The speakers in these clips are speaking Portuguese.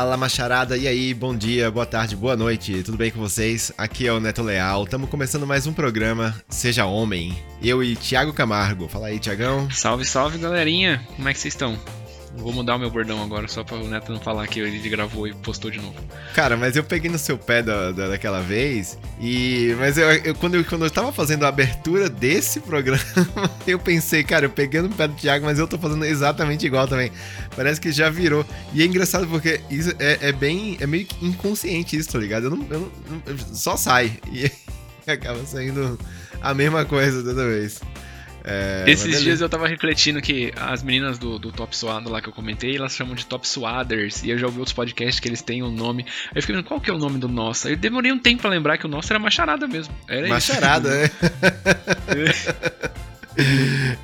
Fala, macharada, e aí? Bom dia, boa tarde, boa noite, tudo bem com vocês? Aqui é o Neto Leal, estamos começando mais um programa Seja Homem. Eu e Thiago Camargo. Fala aí, Tiagão. Salve, salve, galerinha. Como é que vocês estão? Vou mudar o meu bordão agora, só pra o Neto não falar que ele gravou e postou de novo. Cara, mas eu peguei no seu pé da, da daquela vez e. Mas eu, eu, quando, eu, quando eu tava fazendo a abertura desse programa, eu pensei, cara, eu peguei no pé do Thiago, mas eu tô fazendo exatamente igual também. Parece que já virou. E é engraçado porque isso é, é bem. É meio inconsciente isso, tá ligado? Eu não, eu não, só sai. E acaba saindo a mesma coisa toda vez. É, Esses dias eu tava refletindo que as meninas do, do Top Suado lá que eu comentei, elas chamam de Top Suaders. E eu já ouvi outros podcasts que eles têm um nome. Aí eu fiquei vendo qual que é o nome do nosso. Aí eu demorei um tempo pra lembrar que o nosso era Macharada mesmo. Era macharada, isso. é.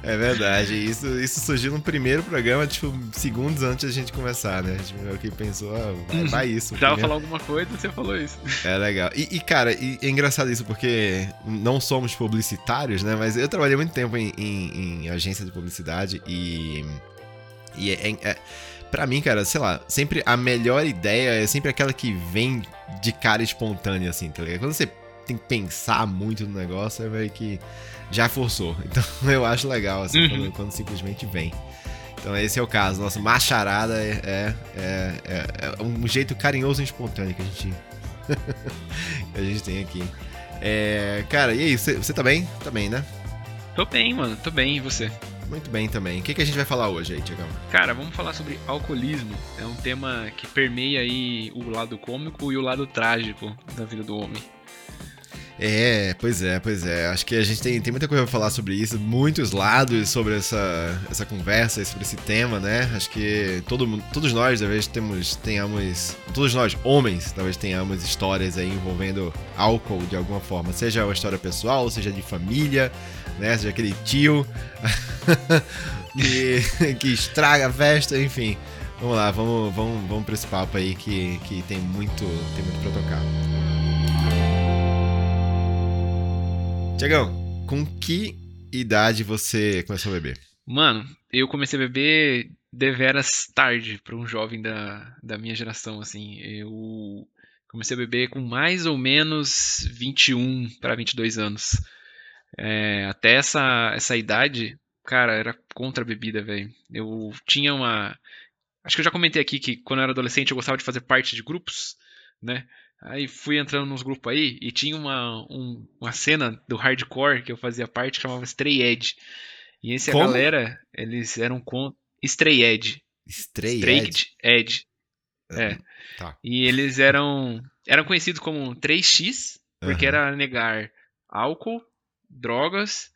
É verdade. Isso, isso surgiu no primeiro programa, tipo, segundos antes da gente começar, né? A gente meio que pensou, ah, vai, uhum. vai isso. Já falar alguma coisa, você falou isso. É legal. E, e, cara, e é engraçado isso, porque não somos publicitários, né? Mas eu trabalhei muito tempo em, em, em agência de publicidade e. E é, é, é Pra mim, cara, sei lá, sempre a melhor ideia é sempre aquela que vem de cara espontânea, assim, tá ligado? Quando você tem que pensar muito no negócio, é meio que já forçou. Então eu acho legal, assim, uhum. quando, quando, simplesmente vem. Então esse é o caso. Nossa macharada é, é, é, é um jeito carinhoso e espontâneo que a gente, que a gente tem aqui. É, cara, e aí, você, você tá bem? Tá bem, né? Tô bem, mano, tô bem, e você? Muito bem também. O que, que a gente vai falar hoje aí, Tiagão? Cara, vamos falar sobre alcoolismo. É um tema que permeia aí o lado cômico e o lado trágico da vida do homem. É, pois é, pois é. Acho que a gente tem, tem muita coisa pra falar sobre isso, muitos lados sobre essa, essa conversa, sobre esse tema, né? Acho que todo, todos nós, talvez, temos, tenhamos. Todos nós, homens, talvez tenhamos histórias aí envolvendo álcool de alguma forma. Seja uma história pessoal, seja de família, né? Seja aquele tio que, que estraga a festa, enfim. Vamos lá, vamos, vamos, vamos pra esse papo aí que, que tem muito, tem muito pra tocar. Tiagão, com que idade você começou a beber? Mano, eu comecei a beber deveras tarde para um jovem da, da minha geração, assim. Eu comecei a beber com mais ou menos 21 para 22 anos. É, até essa, essa idade, cara, era contra a bebida, velho. Eu tinha uma. Acho que eu já comentei aqui que quando eu era adolescente eu gostava de fazer parte de grupos, né? Aí fui entrando nos grupos aí e tinha uma, um, uma cena do hardcore que eu fazia parte que chamava Stray Edge. E esse Como? a galera, eles eram com Stray Edge. Stray, Stray Edge? Edge. É. Tá. E eles eram eram conhecidos como 3X, porque uhum. era negar álcool, drogas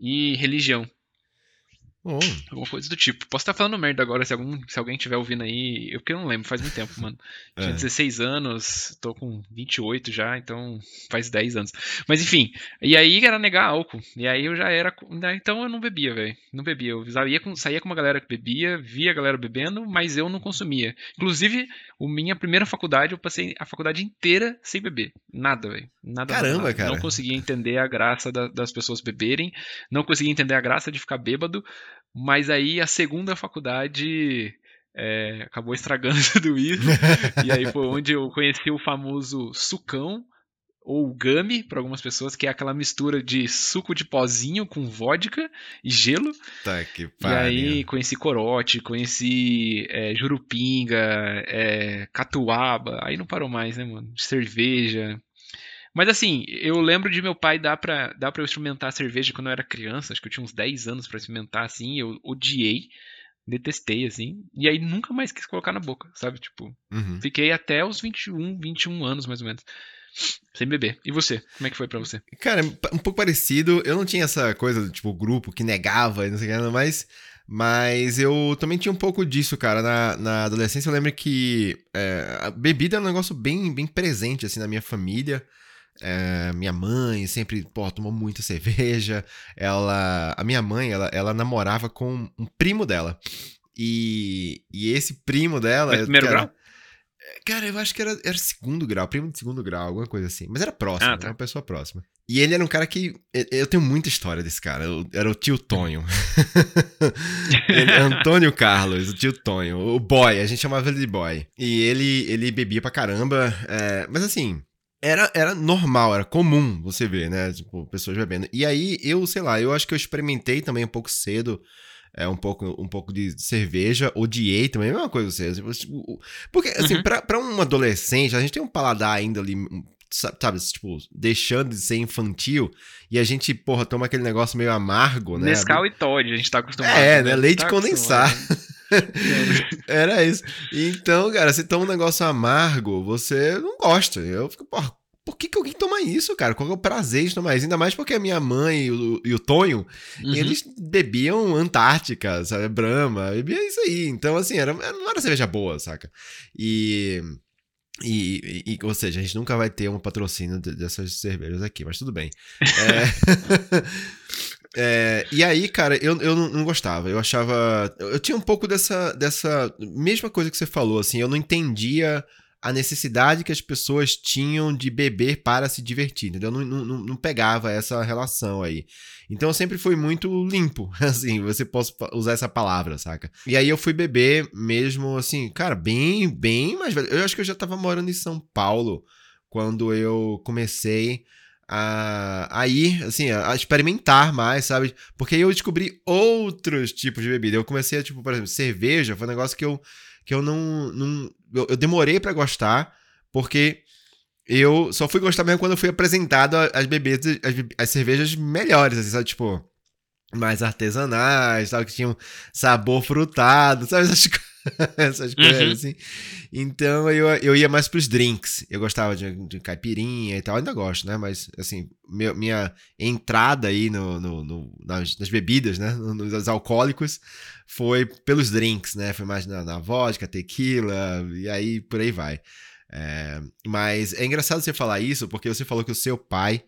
e religião. Oh. Alguma coisa do tipo. Posso estar falando merda agora se, algum, se alguém estiver ouvindo aí. Eu que não lembro, faz muito tempo, mano. Tinha é. 16 anos, tô com 28 já, então faz 10 anos. Mas enfim, e aí era negar álcool. E aí eu já era. Né, então eu não bebia, velho. Não bebia. Eu saía com, saía com uma galera que bebia, via a galera bebendo, mas eu não consumia. Inclusive, a minha primeira faculdade, eu passei a faculdade inteira sem beber. Nada, velho. Nada. Caramba, nada. cara. Não conseguia entender a graça da, das pessoas beberem. Não conseguia entender a graça de ficar bêbado. Mas aí a segunda faculdade é, acabou estragando tudo isso. e aí foi onde eu conheci o famoso sucão, ou gummy para algumas pessoas, que é aquela mistura de suco de pozinho com vodka e gelo. Tá que pariu. E aí conheci corote, conheci é, jurupinga, é, catuaba, aí não parou mais, né, mano? Cerveja. Mas assim, eu lembro de meu pai dar pra, dar pra eu experimentar cerveja quando eu era criança, acho que eu tinha uns 10 anos para experimentar, assim, eu odiei, detestei, assim, e aí nunca mais quis colocar na boca, sabe? Tipo, uhum. fiquei até os 21, 21 anos mais ou menos. Sem beber. E você? Como é que foi para você? Cara, um pouco parecido. Eu não tinha essa coisa, tipo, grupo que negava e não sei o que, mas. Mas eu também tinha um pouco disso, cara. Na, na adolescência eu lembro que é, a bebida é um negócio bem, bem presente, assim, na minha família. É, minha mãe sempre, pô, tomou muita cerveja. Ela, a minha mãe, ela, ela namorava com um primo dela. E, e esse primo dela. Mas primeiro grau? Cara, eu acho que era, era segundo grau, primo de segundo grau, alguma coisa assim. Mas era próximo, ah, tá. uma pessoa próxima. E ele era um cara que. Eu tenho muita história desse cara. Era o tio Tonho. ele, Antônio Carlos, o tio Tonho. O boy, a gente chamava ele de boy. E ele, ele bebia pra caramba. É, mas assim, era, era normal, era comum você ver, né? Tipo, pessoas bebendo. E aí, eu, sei lá, eu acho que eu experimentei também um pouco cedo é, um, pouco, um pouco de cerveja, odiei também, a mesma coisa você. Tipo, porque, assim, uhum. pra, pra um adolescente, a gente tem um paladar ainda ali, sabe, tipo, deixando de ser infantil, e a gente, porra, toma aquele negócio meio amargo, né? Nescau e Todd, a gente tá acostumado. É, né? Leite tá condensado. Era isso. Então, cara, você toma um negócio amargo, você não gosta. Eu fico, porra, por que, que alguém toma isso, cara? Qual é o prazer de tomar isso? Ainda mais porque a minha mãe e o, e o Tonho, uhum. eles bebiam Antártica, sabe? Brahma, bebia isso aí. Então, assim, era, não era cerveja boa, saca? E, e, e, Ou seja, a gente nunca vai ter um patrocínio dessas cervejas aqui, mas tudo bem. É... É, e aí, cara, eu, eu não, gostava. Eu achava. Eu tinha um pouco dessa, dessa mesma coisa que você falou, assim. Eu não entendia a necessidade que as pessoas tinham de beber para se divertir, entendeu? Não, não, não pegava essa relação aí. Então eu sempre fui muito limpo, assim, você pode usar essa palavra, saca? E aí eu fui beber mesmo, assim, cara, bem, bem mais velho. Eu acho que eu já tava morando em São Paulo quando eu comecei a, a ir, assim, a, experimentar mais, sabe? Porque aí eu descobri outros tipos de bebida. Eu comecei tipo, por exemplo, cerveja foi um negócio que eu que eu não. não eu, eu demorei para gostar, porque eu só fui gostar mesmo quando eu fui apresentado as bebidas, as, as cervejas melhores, assim, sabe? Tipo, mais artesanais, sabe? Que tinham sabor frutado, sabe? Essas, essas uhum. coisas assim. Então eu, eu ia mais pros drinks. Eu gostava de, de caipirinha e tal, ainda gosto, né? Mas, assim, meu, minha entrada aí no, no, no nas, nas, bebidas, né? Nos alcoólicos foi pelos drinks, né? Foi mais na, na vodka, tequila, e aí por aí vai. É, mas é engraçado você falar isso, porque você falou que o seu pai,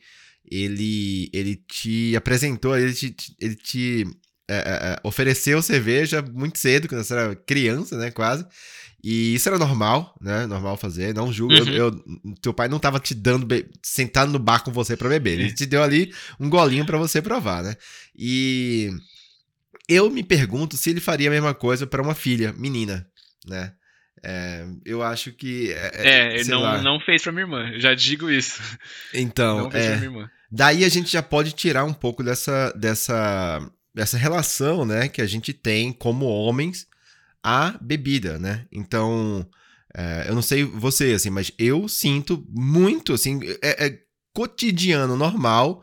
ele, ele te apresentou, ele te, ele te é, é, é ofereceu cerveja muito cedo, quando você era criança, né, quase. E isso era normal, né? Normal fazer, não julgo. Uhum. Eu, eu, teu pai não tava te dando, sentado no bar com você para beber. Ele te deu ali um golinho para você provar, né? E eu me pergunto se ele faria a mesma coisa para uma filha, menina, né? É, eu acho que. É, é, ele não, não fez pra minha irmã, já digo isso. Então, não fez é, pra minha irmã. Daí a gente já pode tirar um pouco dessa, dessa, dessa relação, né, que a gente tem como homens a bebida, né? Então, é, eu não sei você, assim, mas eu sinto muito, assim, é, é cotidiano, normal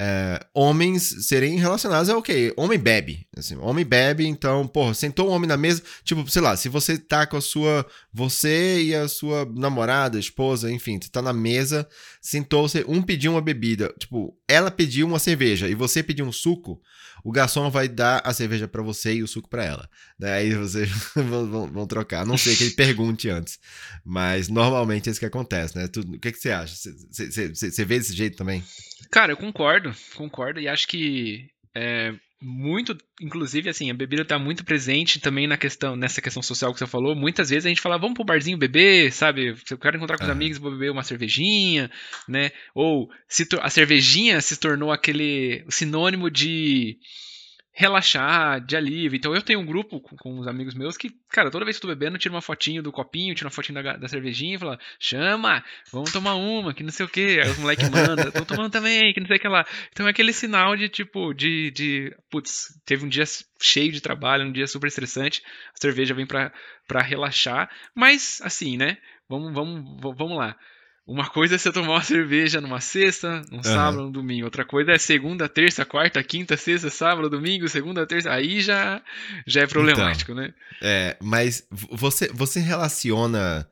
é, homens serem relacionados a o okay, Homem bebe. Assim, homem bebe, então, porra, sentou um homem na mesa. Tipo, sei lá, se você tá com a sua. Você e a sua namorada, esposa, enfim, você tá na mesa, sentou, um pediu uma bebida. Tipo, ela pediu uma cerveja e você pediu um suco o garçom vai dar a cerveja para você e o suco para ela. Daí vocês vão, vão, trocar. Não sei que ele pergunte antes, mas normalmente é isso que acontece, né? Tu, o que, que você acha? Você vê desse jeito também? Cara, eu concordo, concordo e acho que é, muito, inclusive, assim, a bebida está muito presente também na questão, nessa questão social que você falou. Muitas vezes a gente fala, vamos pro barzinho beber, sabe? Se eu quero encontrar com os amigos, vou beber uma cervejinha, né? Ou se a cervejinha se tornou aquele sinônimo de relaxar, de alívio. Então eu tenho um grupo com, com uns amigos meus que, cara, toda vez que eu tô bebendo, tiro uma fotinho do copinho, tiro uma fotinho da, da cervejinha e falo, chama, vamos tomar uma, que não sei o que. Aí os moleques mandam, estão tomando também, que não sei o que lá. Então é aquele sinal de tipo, de, de, putz, teve um dia cheio de trabalho, um dia super estressante, a cerveja vem pra, pra relaxar, mas assim, né, vamos, vamos, vamos lá. Uma coisa é você tomar uma cerveja numa sexta, num uhum. sábado, num domingo. Outra coisa é segunda, terça, quarta, quinta, sexta, sábado, domingo, segunda, terça. Aí já, já é problemático, então, né? É, mas você, você relaciona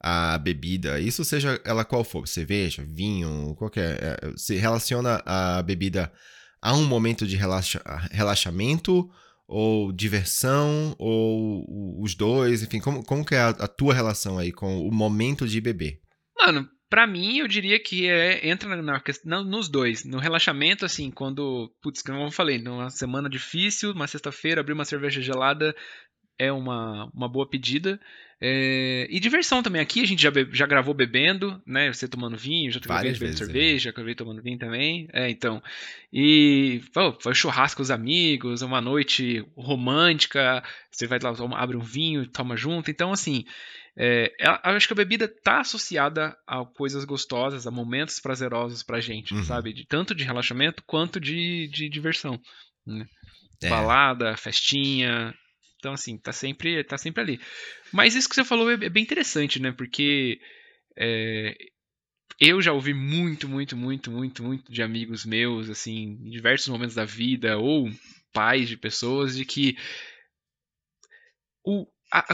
a bebida, isso seja ela qual for, cerveja, vinho, qualquer. É, você relaciona a bebida a um momento de relaxa, relaxamento ou diversão, ou os dois, enfim, como, como que é a, a tua relação aí com o momento de beber? Mano, Pra mim, eu diria que é, entra na, na, nos dois. No relaxamento, assim, quando. Putz, como eu falei, numa semana difícil, uma sexta-feira, abrir uma cerveja gelada é uma, uma boa pedida. É, e diversão também. Aqui a gente já, já gravou bebendo, né? Você tomando vinho, já gravei bebendo cerveja, já gravei tomando vinho também. É, então. E pô, foi churrasco com os amigos, uma noite romântica. Você vai lá, abre um vinho, toma junto. Então, assim, é, eu acho que a bebida tá associada a coisas gostosas, a momentos prazerosos pra gente, uhum. sabe? De, tanto de relaxamento quanto de, de diversão. Né? É. Balada, festinha, então, assim, tá sempre, tá sempre ali. Mas isso que você falou é, é bem interessante, né? Porque é, eu já ouvi muito, muito, muito, muito, muito de amigos meus, assim, em diversos momentos da vida, ou pais de pessoas, de que o, a,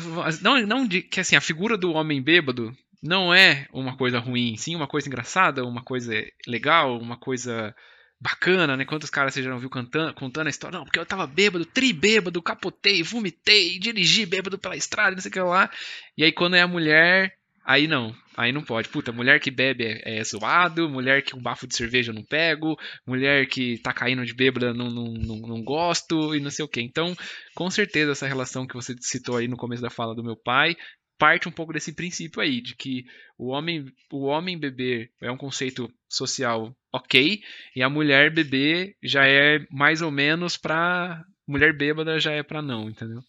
não, não de que assim, a figura do homem bêbado não é uma coisa ruim, sim uma coisa engraçada, uma coisa legal, uma coisa bacana, né? Quantos caras você já não viu cantando, contando a história? Não, porque eu tava bêbado, tri bêbado, capotei, vomitei, dirigi bêbado pela estrada, não sei o que lá. E aí quando é a mulher, aí não. Aí não pode. Puta, mulher que bebe é, é zoado, mulher que um bafo de cerveja eu não pego, mulher que tá caindo de bêbada não, não, não, não gosto e não sei o que. Então, com certeza, essa relação que você citou aí no começo da fala do meu pai parte um pouco desse princípio aí, de que o homem, o homem beber é um conceito social ok, e a mulher beber já é mais ou menos pra. Mulher bêbada já é pra não, entendeu?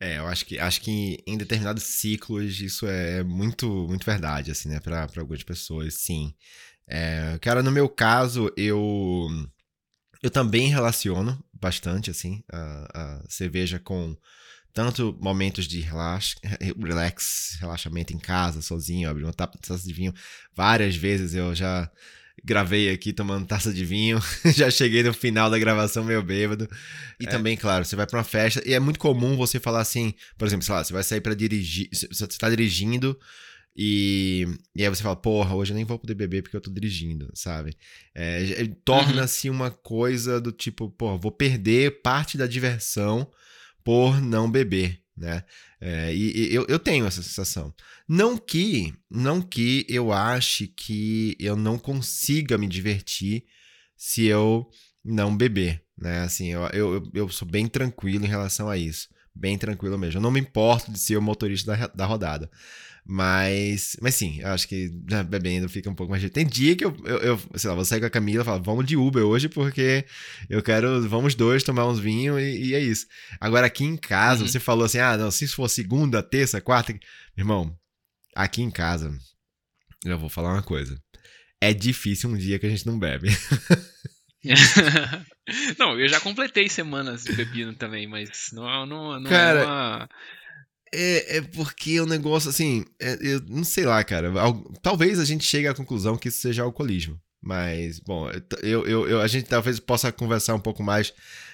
É, eu acho que, acho que em determinados ciclos isso é muito, muito verdade, assim, né, pra algumas pessoas, sim. É, cara, no meu caso, eu. Eu também relaciono bastante, assim, a, a cerveja com tanto momentos de relax, relax, relaxamento em casa, sozinho, abrir uma taça de vinho. Várias vezes eu já gravei aqui tomando taça de vinho, já cheguei no final da gravação meio bêbado. E é. também, claro, você vai para uma festa e é muito comum você falar assim, por exemplo, sei lá, você vai sair para dirigir, você tá dirigindo e, e aí você fala, porra, hoje eu nem vou poder beber porque eu tô dirigindo, sabe? É, Torna-se uhum. uma coisa do tipo, porra, vou perder parte da diversão por não beber, né? É, e, e eu, eu tenho essa sensação. Não que, não que eu ache que eu não consiga me divertir se eu não beber, né? Assim, eu, eu, eu sou bem tranquilo em relação a isso. Bem tranquilo mesmo. Eu não me importo de ser o motorista da, da rodada. Mas, mas sim, eu acho que bebendo fica um pouco mais. Tem dia que eu, eu, eu sei lá, vou sair com a Camila e falo, vamos de Uber hoje porque eu quero, vamos dois tomar uns vinhos e, e é isso. Agora aqui em casa, uhum. você falou assim, ah, não, se for segunda, terça, quarta. Irmão, aqui em casa, eu vou falar uma coisa. É difícil um dia que a gente não bebe. não, eu já completei semanas bebendo também, mas não, não, não Cara, é uma é, é porque o negócio, assim, é, eu não sei lá, cara. Talvez a gente chegue à conclusão que isso seja alcoolismo. Mas, bom, eu, eu, eu, a gente talvez possa conversar um pouco mais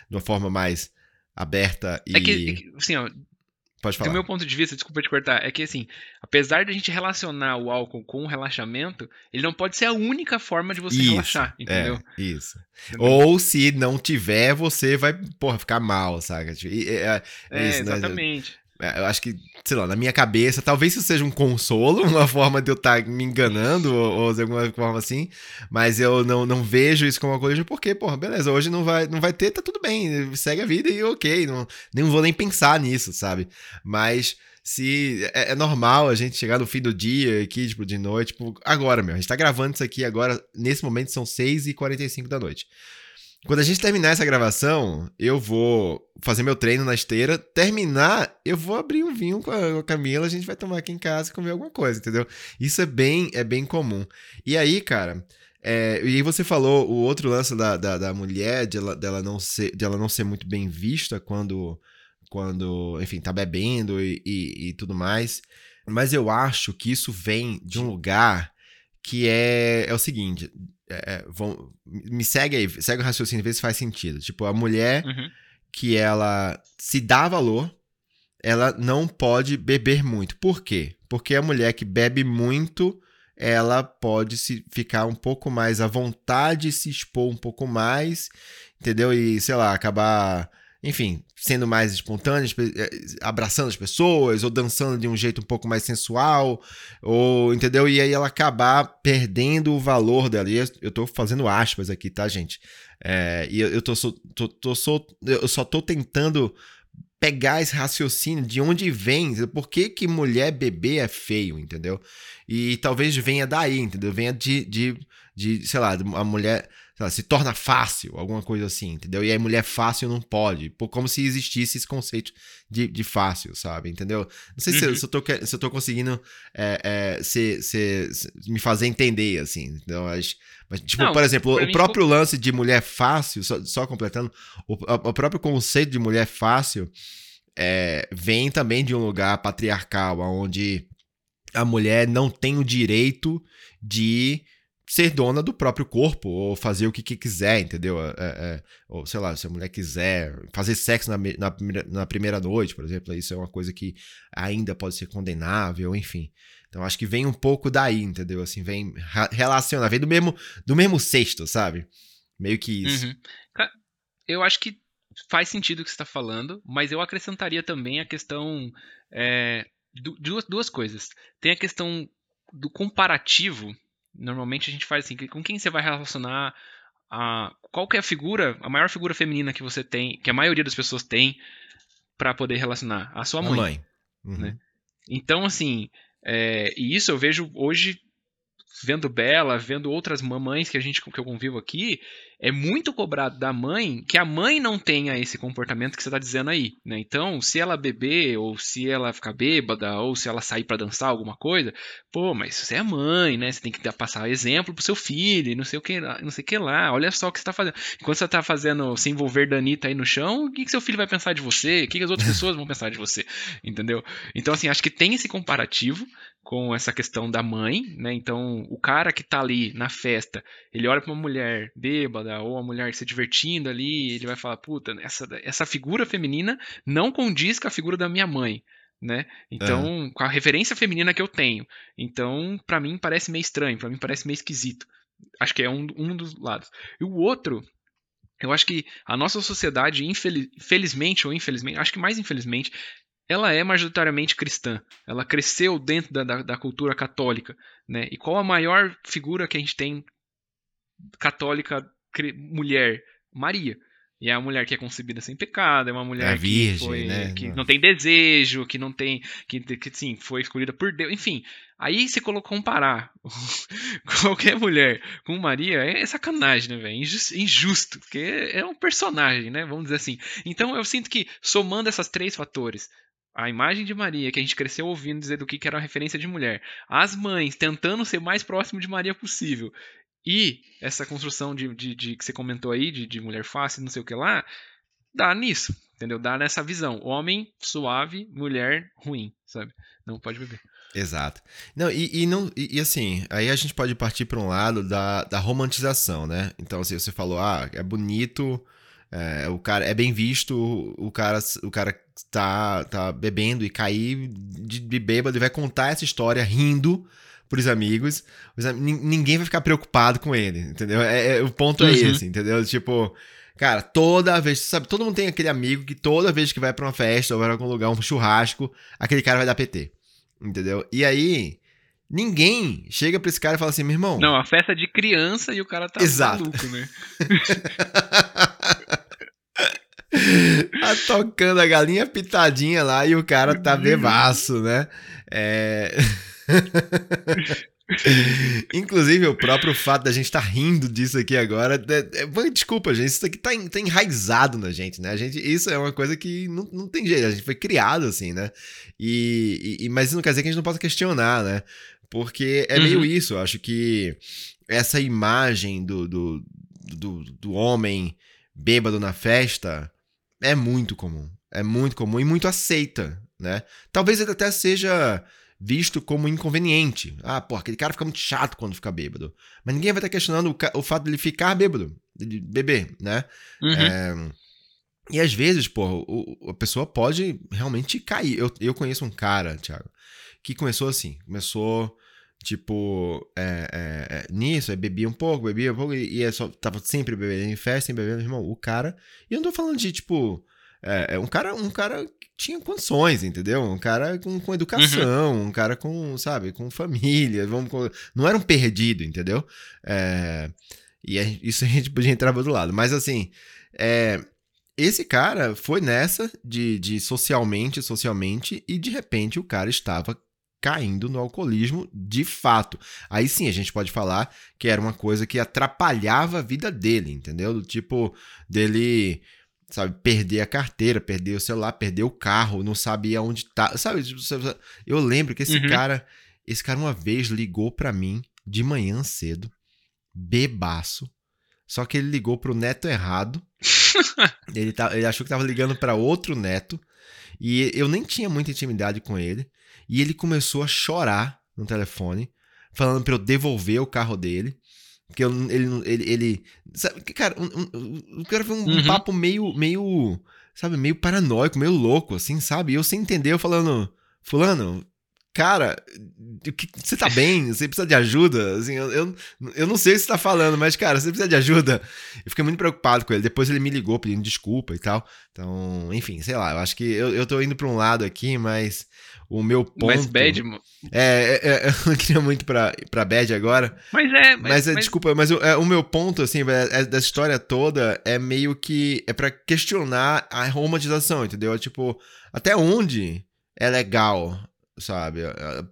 de uma forma mais aberta e. É que, é que assim, ó, Pode falar. Do meu ponto de vista, desculpa te cortar, é que assim, apesar de a gente relacionar o álcool com o relaxamento, ele não pode ser a única forma de você isso, relaxar, entendeu? É, isso. Entendeu? Ou se não tiver, você vai, porra, ficar mal, saca? Tipo, é, é, é, isso, né? exatamente. Né? É, eu acho que, sei lá, na minha cabeça, talvez isso seja um consolo, uma forma de eu estar tá me enganando, ou, ou, de alguma forma assim, mas eu não, não vejo isso como alcoolismo porque, porra, beleza, hoje não vai, não vai ter, tá tudo bem, segue a vida e ok, não, nem vou nem pensar nisso, sabe? Mas se é, é, normal a gente chegar no fim do dia aqui, tipo, de noite, tipo, agora, meu, a gente tá gravando isso aqui agora, nesse momento são 6h45 da noite. Quando a gente terminar essa gravação, eu vou fazer meu treino na esteira. Terminar, eu vou abrir um vinho com a, Camila, a gente vai tomar aqui em casa e comer alguma coisa, entendeu? Isso é bem, é bem comum. E aí, cara, é, e aí você falou o outro lance da, da, da mulher, de ela, dela, não ser, de ela não ser muito bem vista quando, quando enfim, tá bebendo e, e, e tudo mais. Mas eu acho que isso vem de um lugar que é, é o seguinte é, é, vão, me segue aí, segue o raciocínio, vê se faz sentido. Tipo, a mulher uhum. que ela se dá valor, ela não pode beber muito. Por quê? Porque a mulher que bebe muito, ela pode se ficar um pouco mais à vontade, se expor um pouco mais, entendeu? E, sei lá, acabar enfim, sendo mais espontânea, eh, abraçando as pessoas, ou dançando de um jeito um pouco mais sensual, ou entendeu? E aí ela acabar perdendo o valor dela. E eu tô fazendo aspas aqui, tá, gente? É, e eu, eu tô, tô, tô, só, eu só tô tentando pegar esse raciocínio de onde vem, por que, que mulher bebê é feio, entendeu? E talvez venha daí, entendeu? Venha de, de, de sei lá, a mulher lá, se torna fácil, alguma coisa assim, entendeu? E aí mulher fácil não pode, como se existisse esse conceito de, de fácil, sabe? Entendeu? Não sei uhum. se, se, eu tô, se eu tô conseguindo é, é, se, se, se, me fazer entender, assim, entendeu? Mas, mas tipo, não, por exemplo, o próprio lance de mulher fácil, só, só completando, o, o, próprio conceito de mulher fácil é, vem também de um lugar patriarcal, onde a mulher não tem o direito de ser dona do próprio corpo, ou fazer o que, que quiser, entendeu? É, é, ou sei lá, se a mulher quiser fazer sexo na, na, na, primeira noite, por exemplo, isso é uma coisa que ainda pode ser condenável, enfim. Então acho que vem um pouco daí, entendeu? Assim, vem relacionar, vem do mesmo, do mesmo cesto, sabe? Meio que isso. Uhum. Eu acho que faz sentido o que você está falando, mas eu acrescentaria também a questão. É, duas, duas coisas. Tem a questão do comparativo. Normalmente a gente faz assim: com quem você vai relacionar a, qual que é a figura, a maior figura feminina que você tem, que a maioria das pessoas tem para poder relacionar? A sua mãe. A mãe. Uhum. Né? Então, assim, é, e isso eu vejo hoje vendo Bela, vendo outras mamães que a gente que eu convivo aqui, é muito cobrado da mãe que a mãe não tenha esse comportamento que você está dizendo aí, né? Então, se ela beber ou se ela ficar bêbada ou se ela sair para dançar alguma coisa, pô, mas você é mãe, né? Você tem que passar exemplo pro seu filho, não sei o que, não sei o que lá. Olha só o que você está fazendo. Enquanto você está fazendo se envolver Danita aí no chão, o que, que seu filho vai pensar de você? O que, que as outras pessoas vão pensar de você? Entendeu? Então, assim, acho que tem esse comparativo com essa questão da mãe, né? Então, o cara que tá ali na festa, ele olha para uma mulher bêbada ou a mulher se divertindo ali, ele vai falar: "Puta, essa essa figura feminina não condiz com a figura da minha mãe" né? Então, é. com a referência feminina que eu tenho. Então, para mim parece meio estranho, para mim parece meio esquisito. Acho que é um, um dos lados. E o outro, eu acho que a nossa sociedade, infelizmente ou infelizmente, acho que mais infelizmente, ela é majoritariamente cristã. Ela cresceu dentro da, da, da, cultura católica. Né? E qual a maior figura que a gente tem católica mulher? Maria. E é a mulher que é concebida sem pecado, é uma mulher é virgem, que, foi, né? que não tem desejo, que não tem. que, que sim, foi escolhida por Deus. Enfim, aí você colocou comparar qualquer mulher com Maria é sacanagem, né, velho? Injusto, porque é um personagem, né? Vamos dizer assim. Então eu sinto que, somando esses três fatores, a imagem de Maria, que a gente cresceu ouvindo dizer do que era uma referência de mulher, as mães tentando ser mais próximo de Maria possível, e essa construção de, de, de que você comentou aí, de, de mulher fácil, não sei o que lá, dá nisso, entendeu? Dá nessa visão. Homem suave, mulher ruim, sabe? Não pode beber. Exato. Não, e, e não, e, e, assim, aí a gente pode partir para um lado da, da romantização, né? Então, assim, você falou, ah, é bonito, é, o cara é bem visto, o cara, o cara tá, tá bebendo e cair de, de bêbado e vai contar essa história rindo pros amigos. ninguém vai ficar preocupado com ele, entendeu? É, é o ponto é uhum. é esse, entendeu? Tipo, cara, toda vez, sabe, todo mundo tem aquele amigo que toda vez que vai pra uma festa ou vai pra algum lugar, um churrasco, aquele cara vai dar PT, entendeu? E aí, ninguém chega pra esse cara e fala assim, meu irmão... Não, a festa é de criança e o cara tá Exato. maluco, né? tá tocando a galinha pitadinha lá e o cara tá uhum. bebaço, né? É... Inclusive, o próprio fato da gente estar tá rindo disso aqui agora. É, é, desculpa, gente. Isso aqui tá, tá, enraizado na gente, né? A gente, isso é uma coisa que não, não tem jeito. A gente foi criado assim, né? E, e, mas isso não quer dizer que a gente não possa questionar, né? Porque é uhum. meio isso. Eu acho que essa imagem do, do, do, do homem bêbado na festa é muito comum. É muito comum e muito aceita, né? Talvez ele até seja visto como inconveniente. Ah, pô, aquele cara fica muito chato quando fica bêbado. Mas ninguém vai estar questionando o, o fato dele ficar bêbado, de beber, né? Uhum. É, e às vezes, pô, o, a pessoa pode realmente cair. Eu, eu conheço um cara, Thiago, que começou assim, começou tipo, é, é, é, nisso, aí bebia um pouco, bebia um pouco, e, e só, tava sempre bebendo em festa, sempre bebendo, irmão, o cara, e eu não tô falando de, tipo, é, é um cara, um cara tinha condições, entendeu? Um cara com, com educação, uhum. um cara com, sabe, com família, vamos, não era um perdido, entendeu? É, e isso a gente podia entrar pro outro lado. Mas assim, é, esse cara foi nessa de, de socialmente, socialmente, e de repente o cara estava caindo no alcoolismo de fato. Aí sim a gente pode falar que era uma coisa que atrapalhava a vida dele, entendeu? Do tipo dele, sabe, perder a carteira, perder o celular, perder o carro, não sabia onde tá, sabe? Tipo, eu lembro que esse uhum. cara, esse cara uma vez ligou para mim de manhã cedo, bebaço, só que ele ligou pro neto errado. ele, tá, ele achou que tava ligando para outro neto. E eu nem tinha muita intimidade com ele. E ele começou a chorar no telefone, falando para eu devolver o carro dele. Porque eu, ele, ele, ele. Sabe, cara, o cara foi um, uhum. um, papo meio, meio. Sabe, meio paranoico, meio louco, assim, sabe? E eu sem entender, eu falando. Fulano, cara, você tá bem? Você precisa de ajuda? Assim, eu, eu, eu não sei o que você tá falando, mas, cara, você precisa de ajuda. Eu fiquei muito preocupado com ele. Depois ele me ligou pedindo desculpa e tal. Então, enfim, sei lá, eu acho que eu, eu tô indo pra um lado aqui, mas o meu ponto. Mas bad. É, é, é, eu não queria muito pra, pra bad agora. Mas é. Mas, mas, é, mas... desculpa, mas o, é, o meu ponto, assim, é, é, dessa história toda é meio que. É pra questionar a romantização, entendeu? Tipo, até onde é legal, sabe?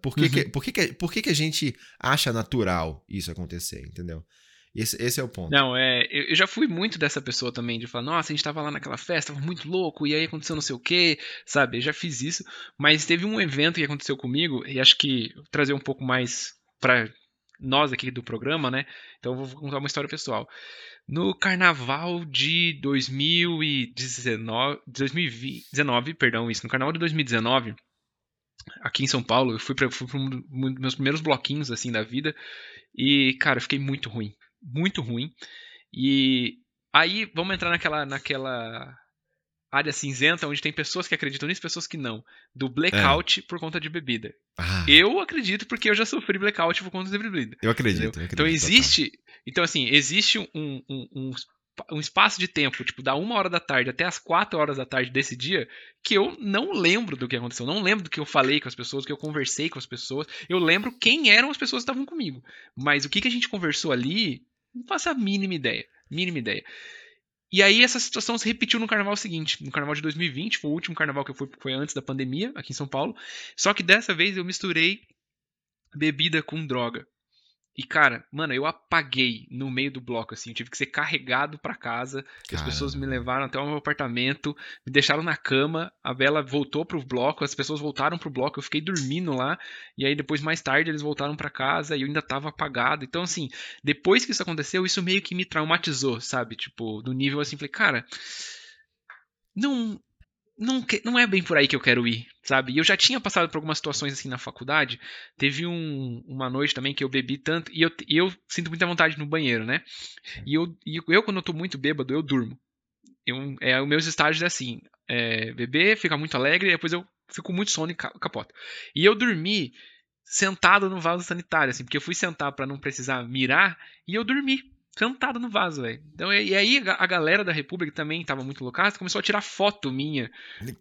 Por que, uhum. que, por que, que, por que, que a gente acha natural isso acontecer, entendeu? Esse, esse é o ponto. Não, é. Eu, já fui muito dessa pessoa também, de falar, nossa, a gente tava lá naquela festa, tava muito louco, e aí aconteceu não sei o quê, sabe? Eu já fiz isso. Mas teve um evento que aconteceu comigo, e acho que trazer um pouco mais pra nós aqui do programa, né? Então eu vou contar uma história pessoal. No carnaval de 2019, 2019, perdão, isso, no carnaval de 2019, aqui em São Paulo, eu fui para um dos meus primeiros bloquinhos assim da vida e, cara, eu fiquei muito ruim muito ruim. E aí vamos entrar naquela, naquela área cinzenta onde tem pessoas que acreditam nisso, pessoas que não. Do blackout é. por conta de bebida. Ah. Eu acredito porque eu já sofri blackout por conta de bebida. Eu acredito. Eu acredito então existe. Então, assim, existe um, um, um, um, espaço de tempo, tipo, da uma hora da tarde até as quatro horas da tarde desse dia, que eu não lembro do que aconteceu. Não lembro do que eu falei com as pessoas, do que eu conversei com as pessoas. Eu lembro quem eram as pessoas que estavam comigo. Mas o que, que a gente conversou ali, não faço a mínima ideia. Mínima ideia. E aí essa situação se repetiu no carnaval seguinte, no carnaval de 2020, foi o último carnaval que eu fui, foi antes da pandemia, aqui em São Paulo. Só que dessa vez eu misturei bebida com droga. E, cara, mano, eu apaguei no meio do bloco, assim. Eu tive que ser carregado para casa. As pessoas me levaram até o meu apartamento, me deixaram na cama. A vela voltou pro bloco, as pessoas voltaram pro bloco. Eu fiquei dormindo lá. E aí, depois, mais tarde, eles voltaram para casa e eu ainda tava apagado. Então, assim, depois que isso aconteceu, isso meio que me traumatizou, sabe? Tipo, no nível assim, falei, cara. Não, não, não é bem por aí que eu quero ir, sabe? E eu já tinha passado por algumas situações assim na faculdade. Teve um, uma noite também que eu bebi tanto. E eu, e eu sinto muita vontade no banheiro, né? E eu, e eu quando eu tô muito bêbado, eu durmo. Eu, é, os meus estágios é assim: é, beber, ficar muito alegre, e depois eu fico muito sono e capoto. E eu dormi sentado no vaso sanitário, assim, porque eu fui sentar para não precisar mirar e eu dormi sentado no vaso, velho. Então, e, aí a galera da República também tava muito louca, começou a tirar foto minha,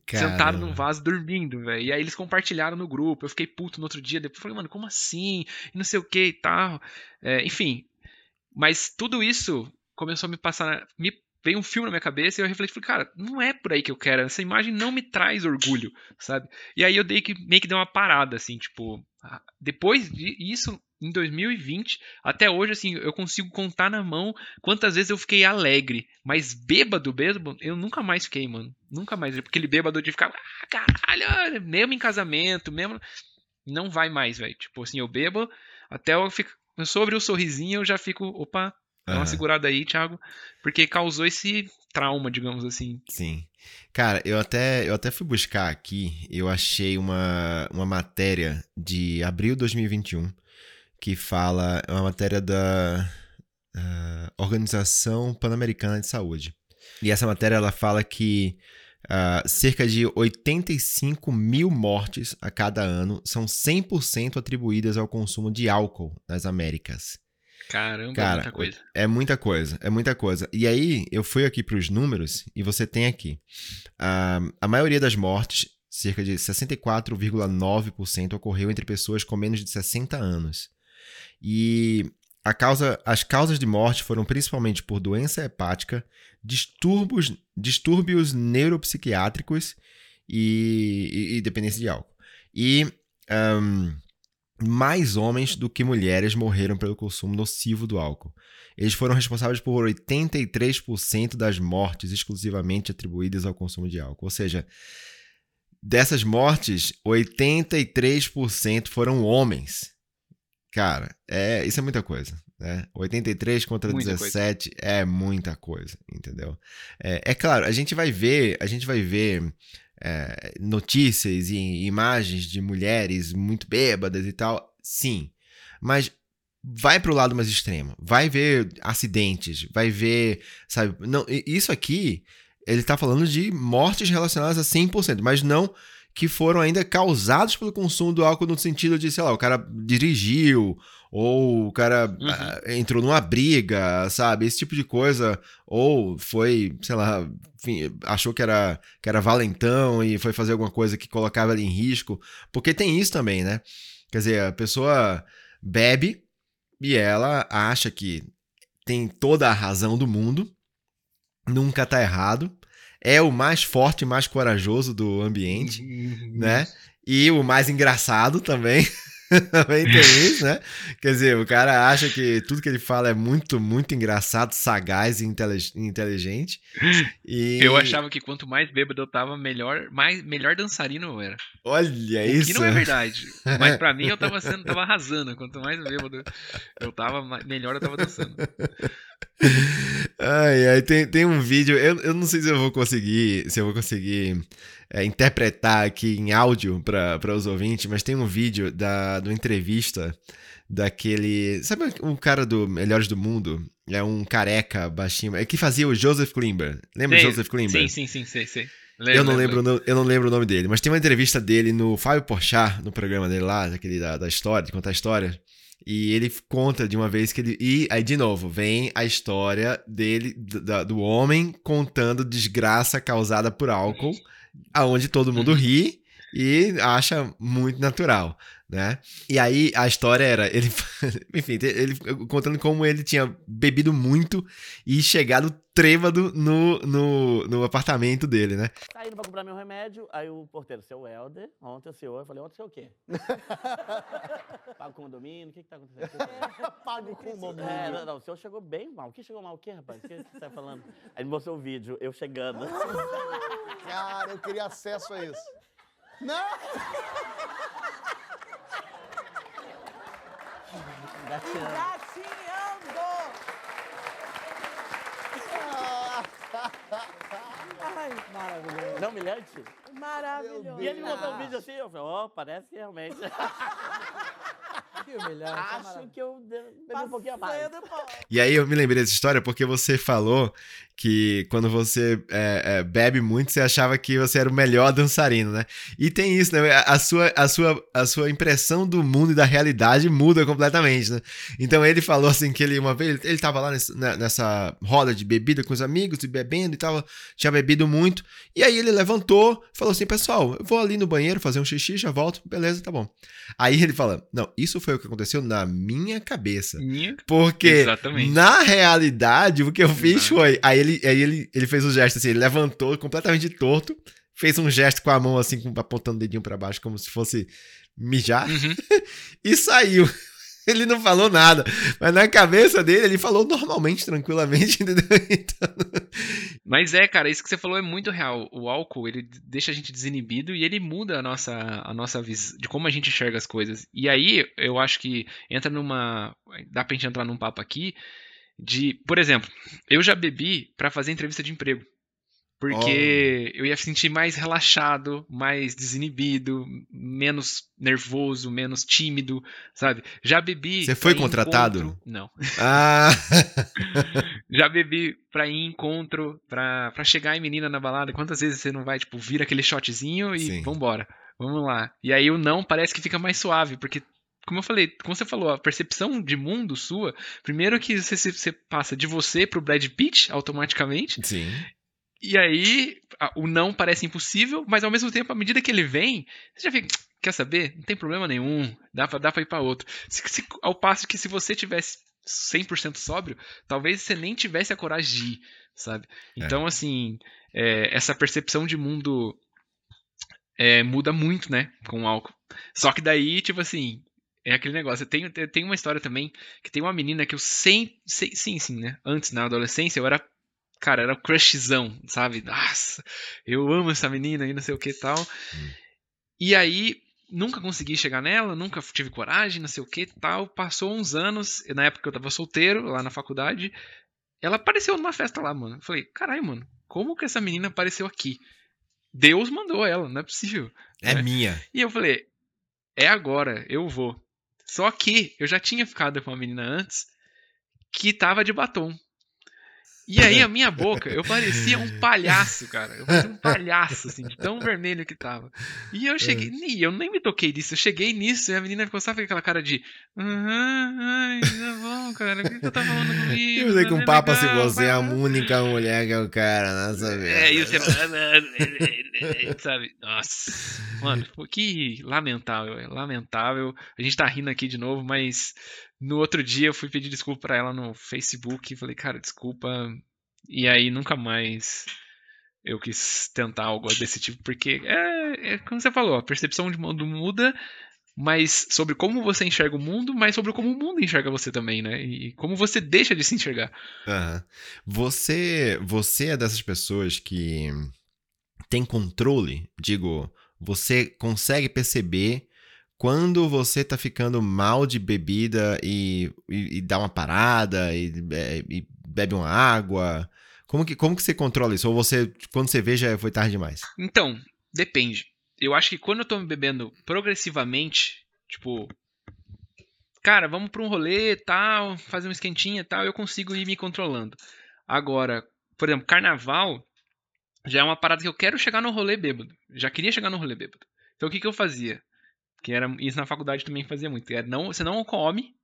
Caramba. sentado no vaso, dormindo, velho. E aí eles compartilharam no grupo, eu fiquei puto no outro dia, depois falei, mano, como assim? E não sei o que e tal. É, enfim, mas tudo isso começou a me passar, me veio um filme na minha cabeça e eu refleti, falei, cara, não é por aí que eu quero, essa imagem não me traz orgulho, sabe? E aí eu dei que meio que deu uma parada, assim, tipo, depois disso, em 2020, até hoje, assim, eu consigo contar na mão quantas vezes eu fiquei alegre. Mas bêbado, bêbado, eu nunca mais fiquei, mano. Nunca mais. Aquele bêbado de ficar, ah, caralho, mesmo em casamento, mesmo. Não vai mais, velho. Tipo assim, eu bebo, até eu fico. Sobre o sorrisinho, eu já fico, opa, dá uma uhum. segurada aí, Thiago. Porque causou esse trauma, digamos assim. Sim. Cara, eu até, eu até fui buscar aqui, eu achei uma, uma matéria de abril de 2021 que fala, é uma matéria da uh, Organização Pan-Americana de Saúde. E essa matéria ela fala que uh, cerca de 85 mil mortes a cada ano são 100% atribuídas ao consumo de álcool nas Américas. Caramba, Cara, é muita coisa. É muita coisa, é muita coisa. E aí, eu fui aqui para os números e você tem aqui. Uh, a maioria das mortes, cerca de 64,9%, ocorreu entre pessoas com menos de 60 anos. E causa, as causas de morte foram principalmente por doença hepática, distúrbios, distúrbios neuropsiquiátricos e, e, e dependência de álcool. E um, mais homens do que mulheres morreram pelo consumo nocivo do álcool. Eles foram responsáveis por 83% das mortes exclusivamente atribuídas ao consumo de álcool. Ou seja, dessas mortes, 83% foram homens. Cara, é, isso é muita coisa. Né? 83 contra muita 17 coisa. é muita coisa, entendeu? É, é, claro, a gente vai ver, a gente vai ver é, notícias e imagens de mulheres muito bêbadas e tal, sim. Mas vai para o lado mais extremo, vai ver acidentes, vai ver, sabe? Não, isso aqui ele está falando de mortes relacionadas a 100%, mas não que foram ainda causados pelo consumo do álcool no sentido de, sei lá, o cara dirigiu ou o cara uhum. uh, entrou numa briga, sabe? Esse tipo de coisa. Ou foi, sei lá, enfim, achou que era, que era valentão e foi fazer alguma coisa que colocava ele em risco. Porque tem isso também, né? Quer dizer, a pessoa bebe e ela acha que tem toda a razão do mundo, nunca tá errado é o mais forte e mais corajoso do ambiente, né? E o mais engraçado também. também tem isso, né? Quer dizer, o cara acha que tudo que ele fala é muito, muito engraçado, sagaz e inteligente. E... Eu achava que quanto mais bêbado eu tava, melhor, mais, melhor dançarino eu era. Olha o isso. Que não é verdade. Mas pra mim eu tava sendo, tava arrasando. Quanto mais bêbado eu tava, melhor eu tava dançando. Ai, ai, tem, tem um vídeo, eu, eu não sei se eu vou conseguir, se eu vou conseguir é, interpretar aqui em áudio para os ouvintes, mas tem um vídeo da do entrevista daquele, sabe o cara do Melhores do Mundo? É um careca baixinho, é que fazia o Joseph Klimber. Lembra sim, Joseph Klimber? Sim, sim, sim, sim, sim. Lembro, eu, não lembro, lembro. eu não lembro o nome dele, mas tem uma entrevista dele no Fábio Porchat, no programa dele lá, daquele da, da história, de contar a história. E ele conta de uma vez que ele. E aí, de novo, vem a história dele, do, do homem contando desgraça causada por álcool, aonde todo mundo uhum. ri e acha muito natural né? E aí a história era ele, enfim, ele contando como ele tinha bebido muito e chegado trêbado no, no, no apartamento dele, né? Saindo pra comprar meu remédio, aí o porteiro, seu Helder, ontem o senhor, eu falei, ontem o senhor o quê? Pago com condomínio, o que que tá acontecendo? Pago com condomínio. É, não, não, o senhor chegou bem mal. O que chegou mal o quê, rapaz? O que você tá falando? Aí ele mostrou o vídeo, eu chegando. Cara, eu queria acesso a isso. Não! Engatinhando. Ai, maravilhoso. Não humilhante? Maravilhoso. E ele mandou um vídeo assim, eu falei, ó, oh, parece que realmente. Que humilhante. Acho que eu bebi um pouquinho a mais. E aí eu me lembrei dessa história porque você falou que quando você é, é, bebe muito, você achava que você era o melhor dançarino, né? E tem isso, né? A sua, a sua, a sua impressão do mundo e da realidade muda completamente, né? Então ele falou assim que ele uma vez, ele tava lá nessa, né, nessa roda de bebida com os amigos e bebendo e tava, tinha bebido muito. E aí ele levantou, falou assim, pessoal, eu vou ali no banheiro fazer um xixi, já volto, beleza, tá bom. Aí ele fala, não, isso foi o que aconteceu na minha cabeça. Minha? Porque Exatamente. na realidade o que eu fiz foi, aí ele aí ele, ele fez o um gesto assim, ele levantou completamente torto, fez um gesto com a mão assim, apontando o dedinho para baixo, como se fosse mijar, uhum. e saiu. Ele não falou nada, mas na cabeça dele ele falou normalmente, tranquilamente, entendeu? Então... Mas é, cara, isso que você falou é muito real. O álcool, ele deixa a gente desinibido e ele muda a nossa, a nossa visão de como a gente enxerga as coisas. E aí, eu acho que entra numa. Dá pra gente entrar num papo aqui de, por exemplo, eu já bebi para fazer entrevista de emprego. Porque oh. eu ia sentir mais relaxado, mais desinibido, menos nervoso, menos tímido, sabe? Já bebi. Você foi contratado? Encontro... Não. Ah! Já bebi pra ir em encontro, pra, pra chegar em menina na balada. Quantas vezes você não vai, tipo, vira aquele shotzinho e Sim. vambora? Vamos lá. E aí o não parece que fica mais suave, porque como eu falei, como você falou, a percepção de mundo sua, primeiro que você, você passa de você pro Brad Pitt automaticamente. Sim. E aí o não parece impossível, mas ao mesmo tempo, à medida que ele vem, você já fica, quer saber? Não tem problema nenhum, dá pra, dá pra ir pra outro. Se, se, ao passo que se você tivesse 100% sóbrio, talvez você nem tivesse a coragem de ir, sabe? É. Então, é. assim, é, essa percepção de mundo é, muda muito, né, com o álcool. Só que daí, tipo assim, é aquele negócio. Eu tenho, eu tenho uma história também que tem uma menina que eu sempre. Sim, sim, né? Antes, na adolescência, eu era. Cara, era crushzão, sabe? Nossa, eu amo essa menina e não sei o que e tal. Hum. E aí, nunca consegui chegar nela, nunca tive coragem, não sei o que tal. Passou uns anos, na época que eu tava solteiro, lá na faculdade. Ela apareceu numa festa lá, mano. Eu falei, caralho, mano, como que essa menina apareceu aqui? Deus mandou ela, não é possível. É né? minha. E eu falei, é agora, eu vou. Só que eu já tinha ficado com uma menina antes que tava de batom. E aí a minha boca, eu parecia um palhaço, cara. Eu parecia um palhaço, assim, de tão vermelho que tava. E eu cheguei, é. e eu nem me toquei disso, eu cheguei nisso e a menina ficou, sabe aquela cara de. Uhum, ai, tá bom, cara, o que, você tá falando comigo? Eu sei com papo se você é a única mulher que é o cara nessa vez. É, e você. sabe? Nossa. Mano, que lamentável, é lamentável. A gente tá rindo aqui de novo, mas no outro dia eu fui pedir desculpa para ela no Facebook e falei, cara, desculpa. E aí nunca mais eu quis tentar algo desse tipo, porque é, é como você falou, a percepção de mundo muda, mas sobre como você enxerga o mundo, mas sobre como o mundo enxerga você também, né? E como você deixa de se enxergar. Uhum. Você, você é dessas pessoas que tem controle, digo, você consegue perceber quando você tá ficando mal de bebida e, e, e dá uma parada e, é, e, bebe uma água? Como que, como que você controla isso? Ou você, quando você vê, já foi tarde demais? Então, depende. Eu acho que quando eu tô me bebendo progressivamente, tipo, cara, vamos pra um rolê tal, fazer uma esquentinha tal, eu consigo ir me controlando. Agora, por exemplo, carnaval já é uma parada que eu quero chegar no rolê bêbado. Já queria chegar no rolê bêbado. Então o que, que eu fazia? Que era isso na faculdade também fazia muito. Era não, você não come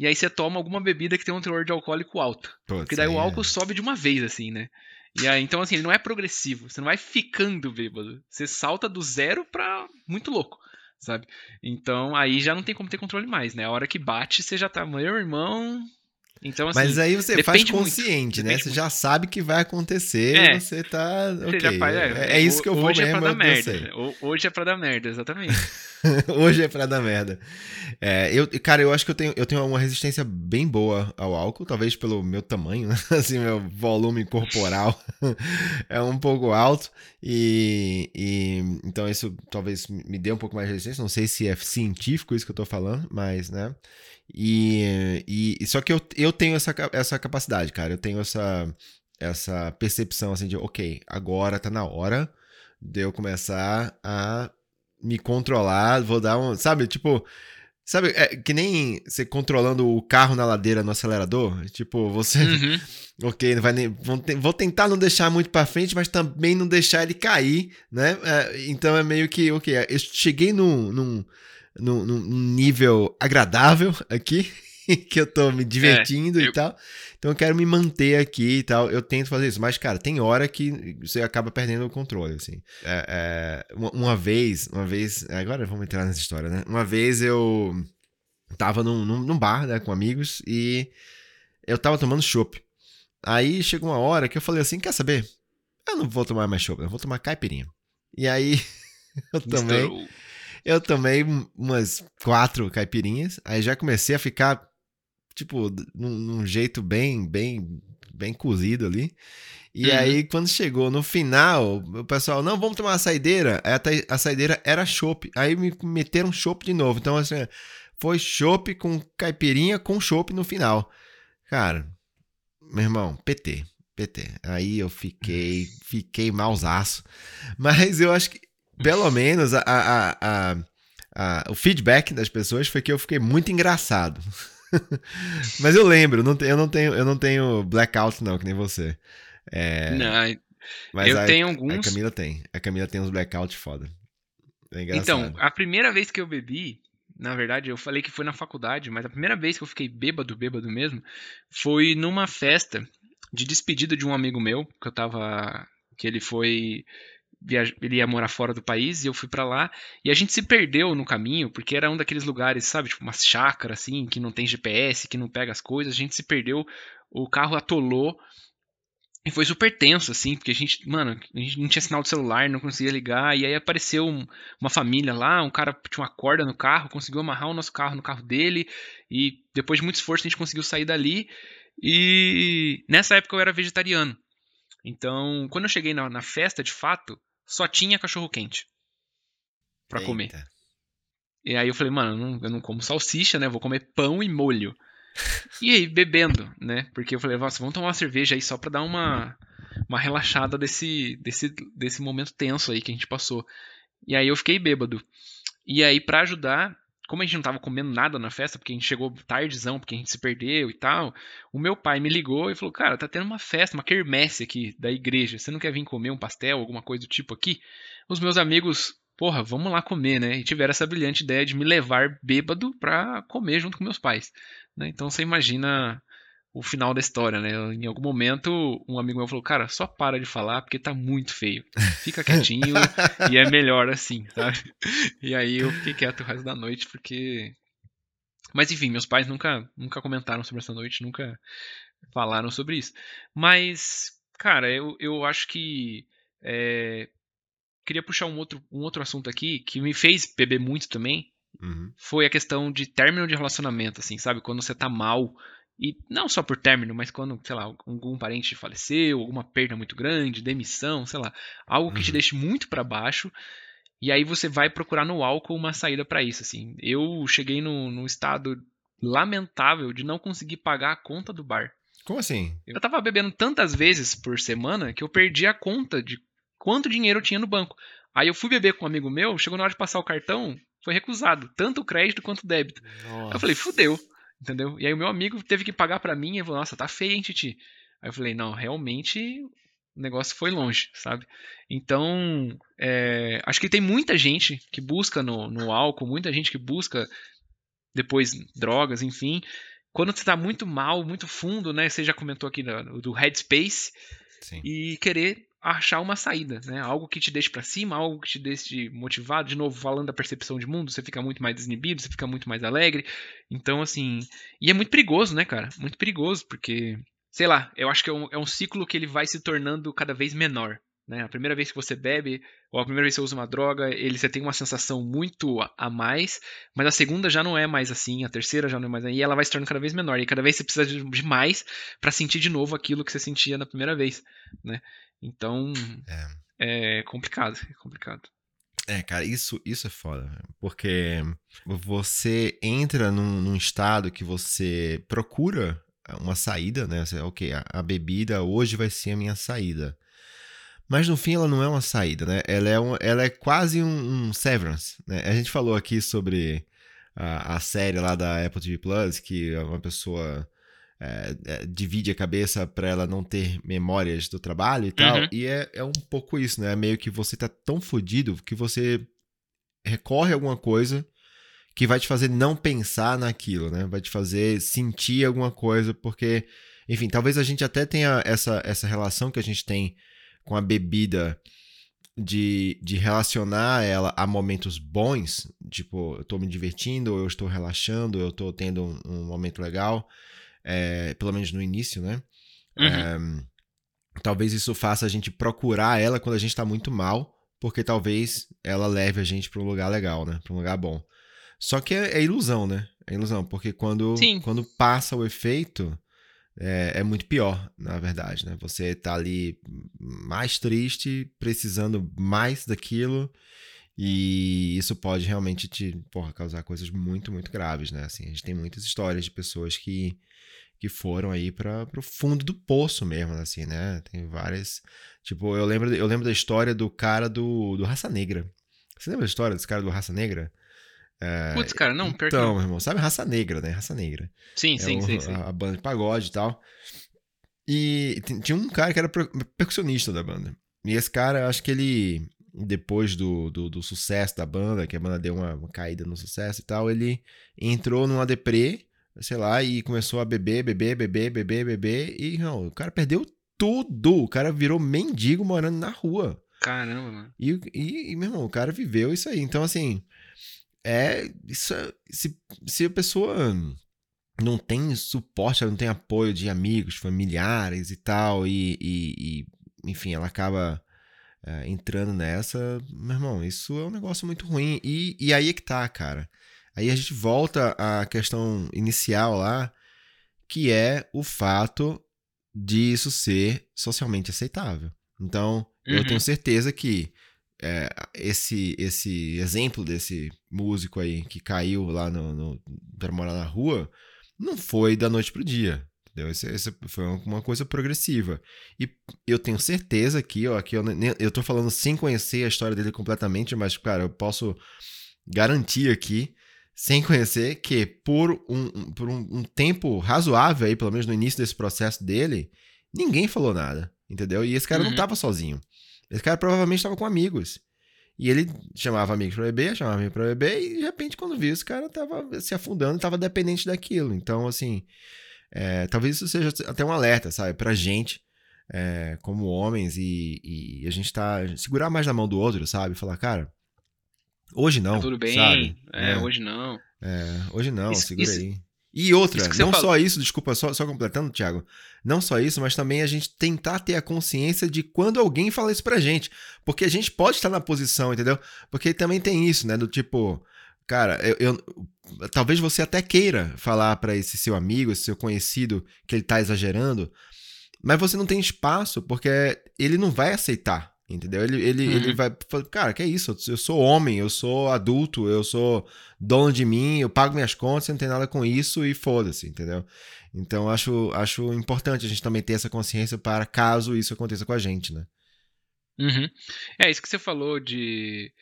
e aí você toma alguma bebida que tem um teor de alcoólico alto. Putz, porque daí é. o álcool sobe de uma vez, assim, né? E aí, então, assim, ele não é progressivo. Você não vai ficando bêbado. Você salta do zero pra muito louco, sabe? Então, aí já não tem como ter controle mais, né? A hora que bate, você já tá, meu irmão, então, assim, Mas aí você faz consciente, né? Você muito. já sabe que vai acontecer é. você tá. Você okay. faz, é, é, é, isso que eu vou hoje mesmo. É pra dar merda. Hoje é pra dar merda, exatamente. hoje é pra dar merda. É, eu, cara, eu acho que eu tenho, eu tenho uma resistência bem boa ao álcool, talvez pelo meu tamanho, né? assim, meu volume corporal é um pouco alto. E, e então isso talvez me dê um pouco mais de resistência. Não sei se é científico isso que eu tô falando, mas, né? E, e só que eu, eu tenho essa, essa capacidade, cara. Eu tenho essa, essa percepção assim de, ok, agora tá na hora de eu começar a me controlar. Vou dar um. Sabe, tipo. Sabe, é que nem você controlando o carro na ladeira no acelerador. Tipo, você. Uhum. ok, não vai nem, vou tentar não deixar muito para frente, mas também não deixar ele cair, né? É, então é meio que, ok, eu cheguei num, num num, num nível agradável aqui, que eu tô me divertindo é, eu... e tal. Então eu quero me manter aqui e tal. Eu tento fazer isso. Mas, cara, tem hora que você acaba perdendo o controle, assim. É, é, uma vez, uma vez. Agora vamos entrar nessa história, né? Uma vez eu tava num, num, num bar, né, com amigos, e eu tava tomando chopp. Aí chegou uma hora que eu falei assim: quer saber? Eu não vou tomar mais chopp, eu vou tomar caipirinha. E aí eu tomei. Eu tomei umas quatro caipirinhas, aí já comecei a ficar, tipo, num, num jeito bem, bem, bem cozido ali. E uhum. aí, quando chegou no final, o pessoal, não, vamos tomar uma saideira. Aí a, saideira era chopp. Aí me meteram chopp de novo. Então, assim, foi chopp com caipirinha com chopp no final. Cara, meu irmão, PT. PT. Aí eu fiquei, fiquei mausaço. Mas eu acho que pelo menos a, a, a, o feedback das pessoas foi que eu fiquei muito engraçado. Mas eu lembro, não, eu, não tenho, eu não tenho blackout, não, que nem você. É, não, mas eu a, tenho alguns. A Camila tem. A Camila tem uns blackouts foda. É então, a primeira vez que eu bebi, na verdade, eu falei que foi na faculdade, mas a primeira vez que eu fiquei bêbado, bêbado mesmo, foi numa festa de despedida de um amigo meu, que eu tava. que ele foi ele ia morar fora do país e eu fui para lá. E a gente se perdeu no caminho, porque era um daqueles lugares, sabe, tipo uma chácara assim, que não tem GPS, que não pega as coisas. A gente se perdeu, o carro atolou. E foi super tenso, assim, porque a gente, mano, a gente não tinha sinal de celular, não conseguia ligar. E aí apareceu um, uma família lá, um cara tinha uma corda no carro, conseguiu amarrar o nosso carro no carro dele. E depois de muito esforço a gente conseguiu sair dali. E nessa época eu era vegetariano. Então, quando eu cheguei na, na festa, de fato, só tinha cachorro quente para comer. E aí eu falei, mano, eu não, eu não, como salsicha, né? Vou comer pão e molho. e aí, bebendo, né? Porque eu falei, nossa, vamos tomar uma cerveja aí só pra dar uma, uma relaxada desse, desse, desse momento tenso aí que a gente passou. E aí eu fiquei bêbado. E aí, para ajudar, como a gente não tava comendo nada na festa, porque a gente chegou tardezão, porque a gente se perdeu e tal, o meu pai me ligou e falou: Cara, tá tendo uma festa, uma quermesse aqui da igreja. Você não quer vir comer um pastel, alguma coisa do tipo aqui? Os meus amigos, porra, vamos lá comer, né? E tiveram essa brilhante ideia de me levar bêbado pra comer junto com meus pais. Né? Então você imagina o final da história, né? Em algum momento, um amigo meu falou, cara, só para de falar porque tá muito feio. Fica quietinho e é melhor assim, sabe? E aí eu fiquei quieto o resto da noite porque. Mas enfim, meus pais nunca, nunca comentaram sobre essa noite, nunca falaram sobre isso. Mas, cara, eu, eu acho que. É... Queria puxar um outro, um outro assunto aqui que me fez beber muito também. Uhum. Foi a questão de término de relacionamento, assim, sabe? Quando você tá mal e não só por término, mas quando, sei lá, algum parente faleceu, alguma perda muito grande, demissão, sei lá, algo que uhum. te deixe muito para baixo. E aí você vai procurar no álcool uma saída para isso, assim. Eu cheguei num, num estado lamentável de não conseguir pagar a conta do bar. Como assim? Eu tava bebendo tantas vezes por semana que eu perdi a conta de quanto dinheiro eu tinha no banco. Aí eu fui beber com um amigo meu, chegou na hora de passar o cartão, foi recusado, tanto o crédito quanto o débito. Nossa. Eu falei, fudeu. Entendeu? E aí o meu amigo teve que pagar para mim e falou, nossa, tá feio, hein, Titi? Aí eu falei, não, realmente o negócio foi longe, sabe? Então, é, acho que tem muita gente que busca no, no álcool, muita gente que busca depois drogas, enfim. Quando você tá muito mal, muito fundo, né? Você já comentou aqui do, do Headspace. Sim. E querer achar uma saída, né? Algo que te deixe para cima, algo que te deixe motivado. De novo, falando da percepção de mundo, você fica muito mais desinibido, você fica muito mais alegre. Então, assim. E é muito perigoso, né, cara? Muito perigoso, porque. Sei lá, eu acho que é um, é um ciclo que ele vai se tornando cada vez menor. Né? A primeira vez que você bebe, ou a primeira vez que você usa uma droga, ele você tem uma sensação muito a mais, mas a segunda já não é mais assim, a terceira já não é mais assim, e ela vai se tornando cada vez menor, e cada vez você precisa de mais para sentir de novo aquilo que você sentia na primeira vez, né? Então, é, é complicado, é complicado. É, cara, isso, isso é foda. Porque você entra num, num estado que você procura uma saída, né? Você, ok, a, a, bebida hoje vai ser a minha saída. Mas no fim ela não é uma saída, né? Ela é, um, ela é quase um, um severance. Né? A gente falou aqui sobre a, a série lá da Apple TV Plus, que uma pessoa é, é, divide a cabeça para ela não ter memórias do trabalho e tal. Uhum. E é, é um pouco isso, né? Meio que você tá tão fodido que você recorre a alguma coisa que vai te fazer não pensar naquilo, né? Vai te fazer sentir alguma coisa, porque, enfim, talvez a gente até tenha essa, essa relação que a gente tem com a bebida de, de relacionar ela a momentos bons, tipo, eu tô me divertindo, eu estou relaxando, eu tô tendo um, um momento legal é, pelo menos no início, né? Uhum. É, talvez isso faça a gente procurar ela quando a gente tá muito mal, porque talvez ela leve a gente para um lugar legal, né? Para um lugar bom. Só que é, é, ilusão, né? É ilusão, porque quando, quando passa o efeito, é, é, muito pior, na verdade, né? Você tá ali mais triste, precisando mais daquilo, e isso pode realmente te porra, causar coisas muito, muito graves, né? Assim, a gente tem muitas histórias de pessoas que que foram aí para o fundo do poço mesmo, assim, né? Tem várias. Tipo, eu lembro, eu lembro da história do cara do, do Raça Negra. Você lembra da história desse cara do Raça Negra? É, Putz, cara, não, pior Então, meu irmão, sabe Raça Negra, né? Raça Negra. Sim, é sim, o, sim, sim. A, a, banda de pagode e tal. E tinha um cara que era percussionista da banda. E esse cara, acho que ele, depois do, do, do sucesso da banda, que a banda deu uma, uma caída no sucesso e tal, ele entrou numa deprê sei lá, e começou a beber, beber, beber, beber, beber, e não, o cara perdeu tudo. O cara virou mendigo morando na rua. Caramba, mano. E, e, e, meu irmão, o cara viveu isso aí. Então, assim, é. Isso, é, se, se a pessoa não tem suporte, não tem apoio de amigos, familiares e tal, e, e, e enfim, ela acaba é, entrando nessa, meu irmão, isso é um negócio muito ruim. E, e aí é que tá, cara. Aí a gente volta à questão inicial lá, que é o fato de isso ser socialmente aceitável. Então, uhum. eu tenho certeza que é, esse esse exemplo desse músico aí que caiu lá no, no para morar na rua não foi da noite pro dia. Entendeu? Esse, esse foi uma coisa progressiva. E eu tenho certeza que, ó, que eu, eu tô falando sem conhecer a história dele completamente, mas, cara, eu posso garantir aqui, sem conhecer, que por um, por um, um tempo razoável aí, pelo menos no início desse processo dele, ninguém falou nada. Entendeu? E esse cara uhum. não tava sozinho. Esse cara provavelmente estava com amigos. E ele chamava amigos para beber, chamava amigos para beber, e de repente, quando viu, esse cara tava se afundando, tava dependente daquilo. Então, assim, é, talvez isso seja até um alerta, sabe, pra gente, é, como homens, e, e, a gente tá. segurar mais na mão do outro, sabe? Falar, cara, hoje não. Tá tudo bem, sabe? É, é, hoje não. É, hoje não, isso, segura isso, aí. E outra, não só isso, desculpa, só, só completando, Thiago. Não só isso, mas também a gente tentar ter a consciência de quando alguém fala isso pra gente. Porque a gente pode estar na posição, entendeu? Porque também tem isso, né? Do tipo, cara, eu, eu talvez você até queira falar para esse seu amigo, esse seu conhecido, que ele tá exagerando, mas você não tem espaço, porque ele não vai aceitar. Entendeu? Ele, ele, uhum. ele vai falar, cara, que é isso? Eu sou homem, eu sou adulto, eu sou dono de mim, eu pago minhas contas, não tem nada com isso e foda-se, entendeu? Então acho, acho importante a gente também ter essa consciência para caso isso aconteça com a gente, né? Uhum. É, isso que você falou de.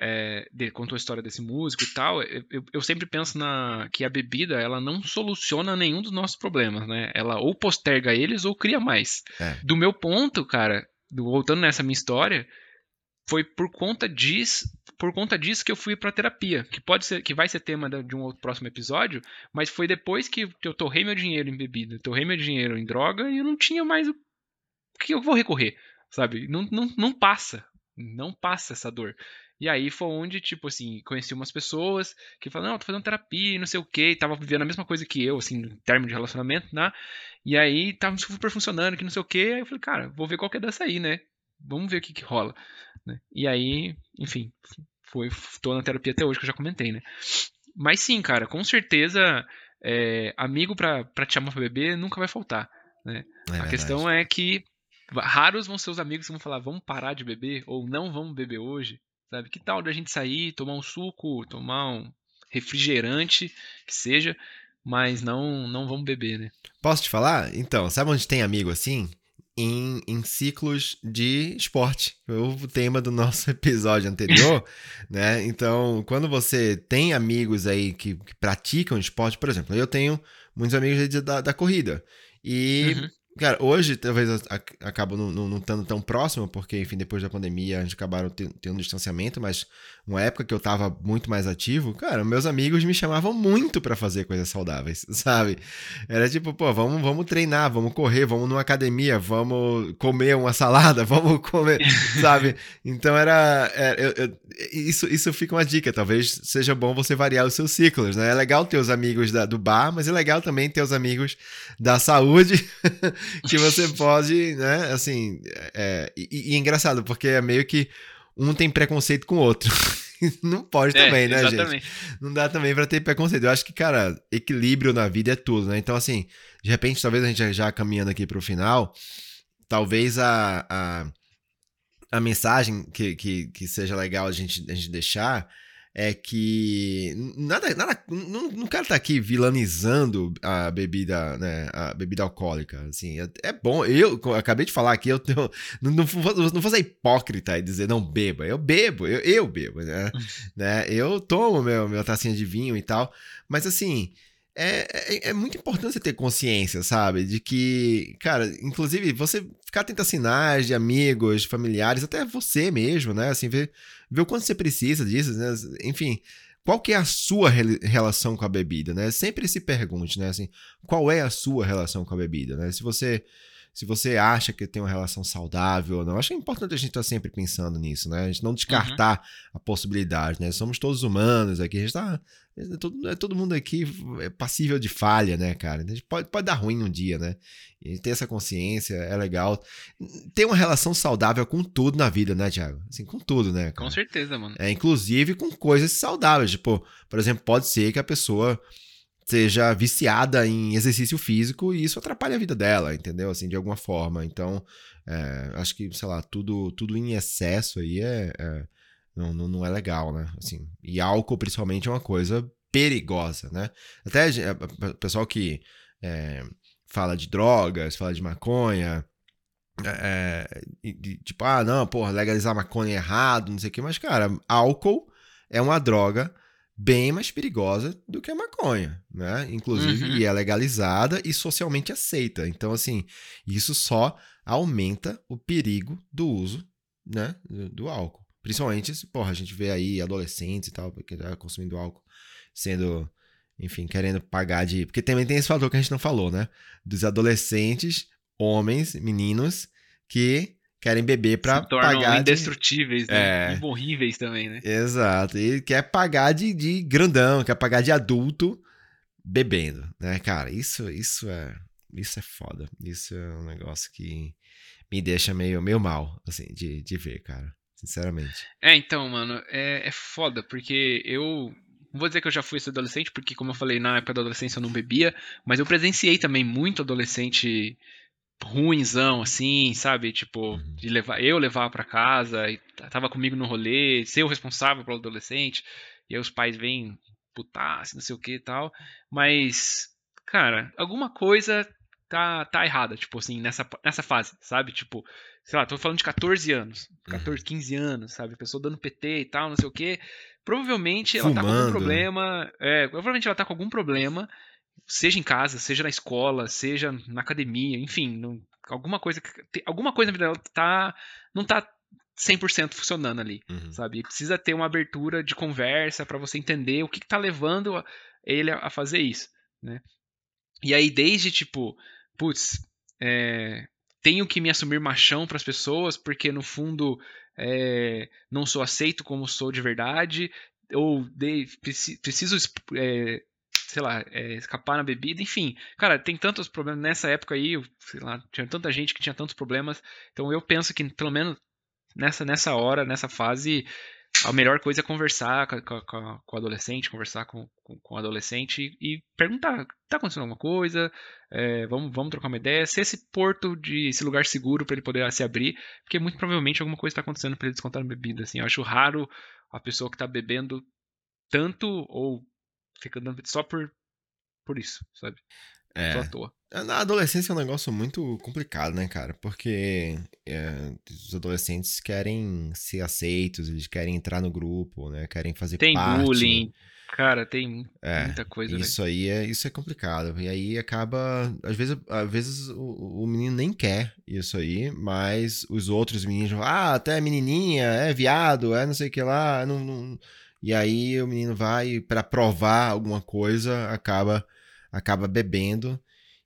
É, de, contou a história desse músico e tal, eu, eu, sempre penso na que a bebida ela não soluciona nenhum dos nossos problemas, né? Ela ou posterga eles ou cria mais. É. Do meu ponto, cara, voltando nessa minha história, foi por conta disso, por conta disso que eu fui para terapia, que pode ser, que vai ser tema de um outro próximo episódio, mas foi depois que eu torrei meu dinheiro em bebida, torrei meu dinheiro em droga e eu não tinha mais o que eu vou recorrer, sabe? Não, não, não passa, não passa essa dor. E aí foi onde, tipo assim, conheci umas pessoas que falaram, não, tô fazendo terapia e não sei o que, tava vivendo a mesma coisa que eu, assim, em termos de relacionamento, né? E aí tava super funcionando, que não sei o que, aí eu falei, cara, vou ver qual que é dessa aí, né? Vamos ver o que que rola. Né? E aí, enfim, foi, tô na terapia até hoje, que eu já comentei, né? Mas sim, cara, com certeza, é, amigo pra, pra te chamar pra beber nunca vai faltar, né? É a questão é que raros vão ser os amigos que vão falar, vamos parar de beber, ou não vamos beber hoje, Sabe? Que tal da gente sair, tomar um suco, tomar um refrigerante, que seja, mas não não vamos beber, né? Posso te falar? Então, sabe onde tem amigo assim? Em, em ciclos de esporte. O tema do nosso episódio anterior, né? Então, quando você tem amigos aí que, que praticam esporte, por exemplo, eu tenho muitos amigos da, da corrida. E uhum. Cara, hoje talvez acabo não, estando tão próximo, porque, enfim, depois da pandemia a gente acabaram tendo, tendo um distanciamento, mas uma época que eu tava muito mais ativo, cara, meus amigos me chamavam muito para fazer coisas saudáveis, sabe? Era tipo, pô, vamos, vamos treinar, vamos correr, vamos numa academia, vamos comer uma salada, vamos comer, sabe? Então era. era eu, eu, isso, isso fica uma dica, talvez seja bom você variar os seus ciclos, né? É legal ter os amigos da, do bar, mas é legal também ter os amigos da saúde. que você pode, né, assim, é, e, e, é engraçado, porque é meio que um tem preconceito com o outro. Não pode é, também, né, exatamente. gente? Não dá também para ter preconceito. Eu acho que, cara, equilíbrio na vida é tudo, né? Então, assim, de repente, talvez a gente já, já caminhando aqui pro final, talvez a, a, a mensagem que, que, que seja legal a gente, a gente deixar é que nada, nada, não, não quero estar tá aqui vilanizando a bebida, né, a bebida alcoólica, assim, é, é bom, eu, eu, acabei de falar aqui, eu tenho, não, não, não vou ser hipócrita e dizer não beba, eu bebo, eu, eu bebo, né, né, eu tomo meu, meu tacinha de vinho e tal, mas assim, é, é, é, muito importante você ter consciência, sabe? De que, cara, inclusive, você ficar atento a sinais de amigos, familiares, até você mesmo, né? Assim, ver, ver o quanto você precisa disso, né? Enfim, qual que é a sua relação com a bebida, né? Sempre se pergunte, né? Assim, qual é a sua relação com a bebida, né? Se você se você acha que tem uma relação saudável ou não. Acho que é importante a gente estar tá sempre pensando nisso, né? A gente não descartar uhum. a possibilidade, né? Somos todos humanos aqui, a gente tá. É todo, é todo mundo aqui é passível de falha, né, cara? A gente pode, pode dar ruim um dia, né? E ter essa consciência é legal. Ter uma relação saudável com tudo na vida, né, Thiago? Assim, com tudo, né? Cara? Com certeza, mano. É, inclusive com coisas saudáveis. Tipo, por exemplo, pode ser que a pessoa seja viciada em exercício físico e isso atrapalha a vida dela, entendeu? Assim, de alguma forma. Então, é, acho que, sei lá, tudo, tudo em excesso aí é, é não, não, é legal, né? Assim, e álcool, principalmente, é uma coisa perigosa, né? Até o pessoal que é, fala de drogas, fala de maconha, é, de, tipo, ah, não, porra, legalizar maconha é errado, não sei o que, mas, cara, álcool é uma droga bem mais perigosa do que a maconha, né? Inclusive, uhum. e é legalizada e socialmente aceita. Então, assim, isso só aumenta o perigo do uso, né, do, álcool. Principalmente, porra, a gente vê aí adolescentes e tal, que tá consumindo álcool, sendo, enfim, querendo pagar de... Porque também tem esse fator que a gente não falou, né? Dos adolescentes, homens, meninos, que querem beber tornam pagar indestrutíveis, de... né? É. Imorríveis também, né? Exato. E quer pagar de, de grandão, quer pagar de adulto bebendo, né, cara? Isso, isso é, isso é foda. Isso é um negócio que me deixa meio, meio mal, assim, de, de ver, cara. Sinceramente. É, então, mano, é, é foda, porque eu não vou dizer que eu já fui esse adolescente, porque, como eu falei, na época da adolescência eu não bebia, mas eu presenciei também muito adolescente ruinzão, assim, sabe? Tipo, uhum. de levar, eu levar para casa, e tava comigo no rolê, ser o responsável pelo adolescente, e aí os pais vêm putasse, não sei o que e tal. Mas, cara, alguma coisa tá, tá errada, tipo assim, nessa, nessa fase, sabe? Tipo, sei lá, tô falando de 14 anos, 14, 15 uhum. anos, sabe? Pessoa dando PT e tal, não sei o que. Provavelmente ela Fumando. tá com algum problema. É, provavelmente ela tá com algum problema seja em casa, seja na escola, seja na academia, enfim, não, alguma coisa alguma coisa na vida dela tá não tá 100% funcionando ali, uhum. sabe? precisa ter uma abertura de conversa para você entender o que, que tá levando ele a, fazer isso, né? E aí desde tipo, putz, é, tenho que me assumir machão para as pessoas porque no fundo é, não sou aceito como sou de verdade ou de, preciso é, sei lá, é, escapar na bebida, enfim. Cara, tem tantos problemas nessa época aí, sei lá, tinha tanta gente que tinha tantos problemas. Então eu penso que, pelo menos nessa, nessa hora, nessa fase, a melhor coisa é conversar com, o adolescente, conversar com, com, com, o adolescente e perguntar: tá acontecendo alguma coisa? É, vamos, vamos trocar uma ideia. Ser esse porto, de esse lugar seguro para ele poder se abrir, porque muito provavelmente alguma coisa está acontecendo para ele descontar na bebida. Assim. Eu acho raro a pessoa que está bebendo tanto ou fica dando só por, por isso, sabe? É. Só à toa. É, na adolescência é um negócio muito complicado, né, cara? Porque é, os adolescentes querem ser aceitos, eles querem entrar no grupo, né? Querem fazer tem parte. Tem bullying, cara, tem é, muita coisa. Isso aí é, isso é complicado. E aí acaba, às vezes, às vezes o, o, menino nem quer isso aí, mas os outros meninos, ah, até menininha, é viado, é não sei o que lá, não, não e aí o menino vai para provar alguma coisa, acaba acaba bebendo.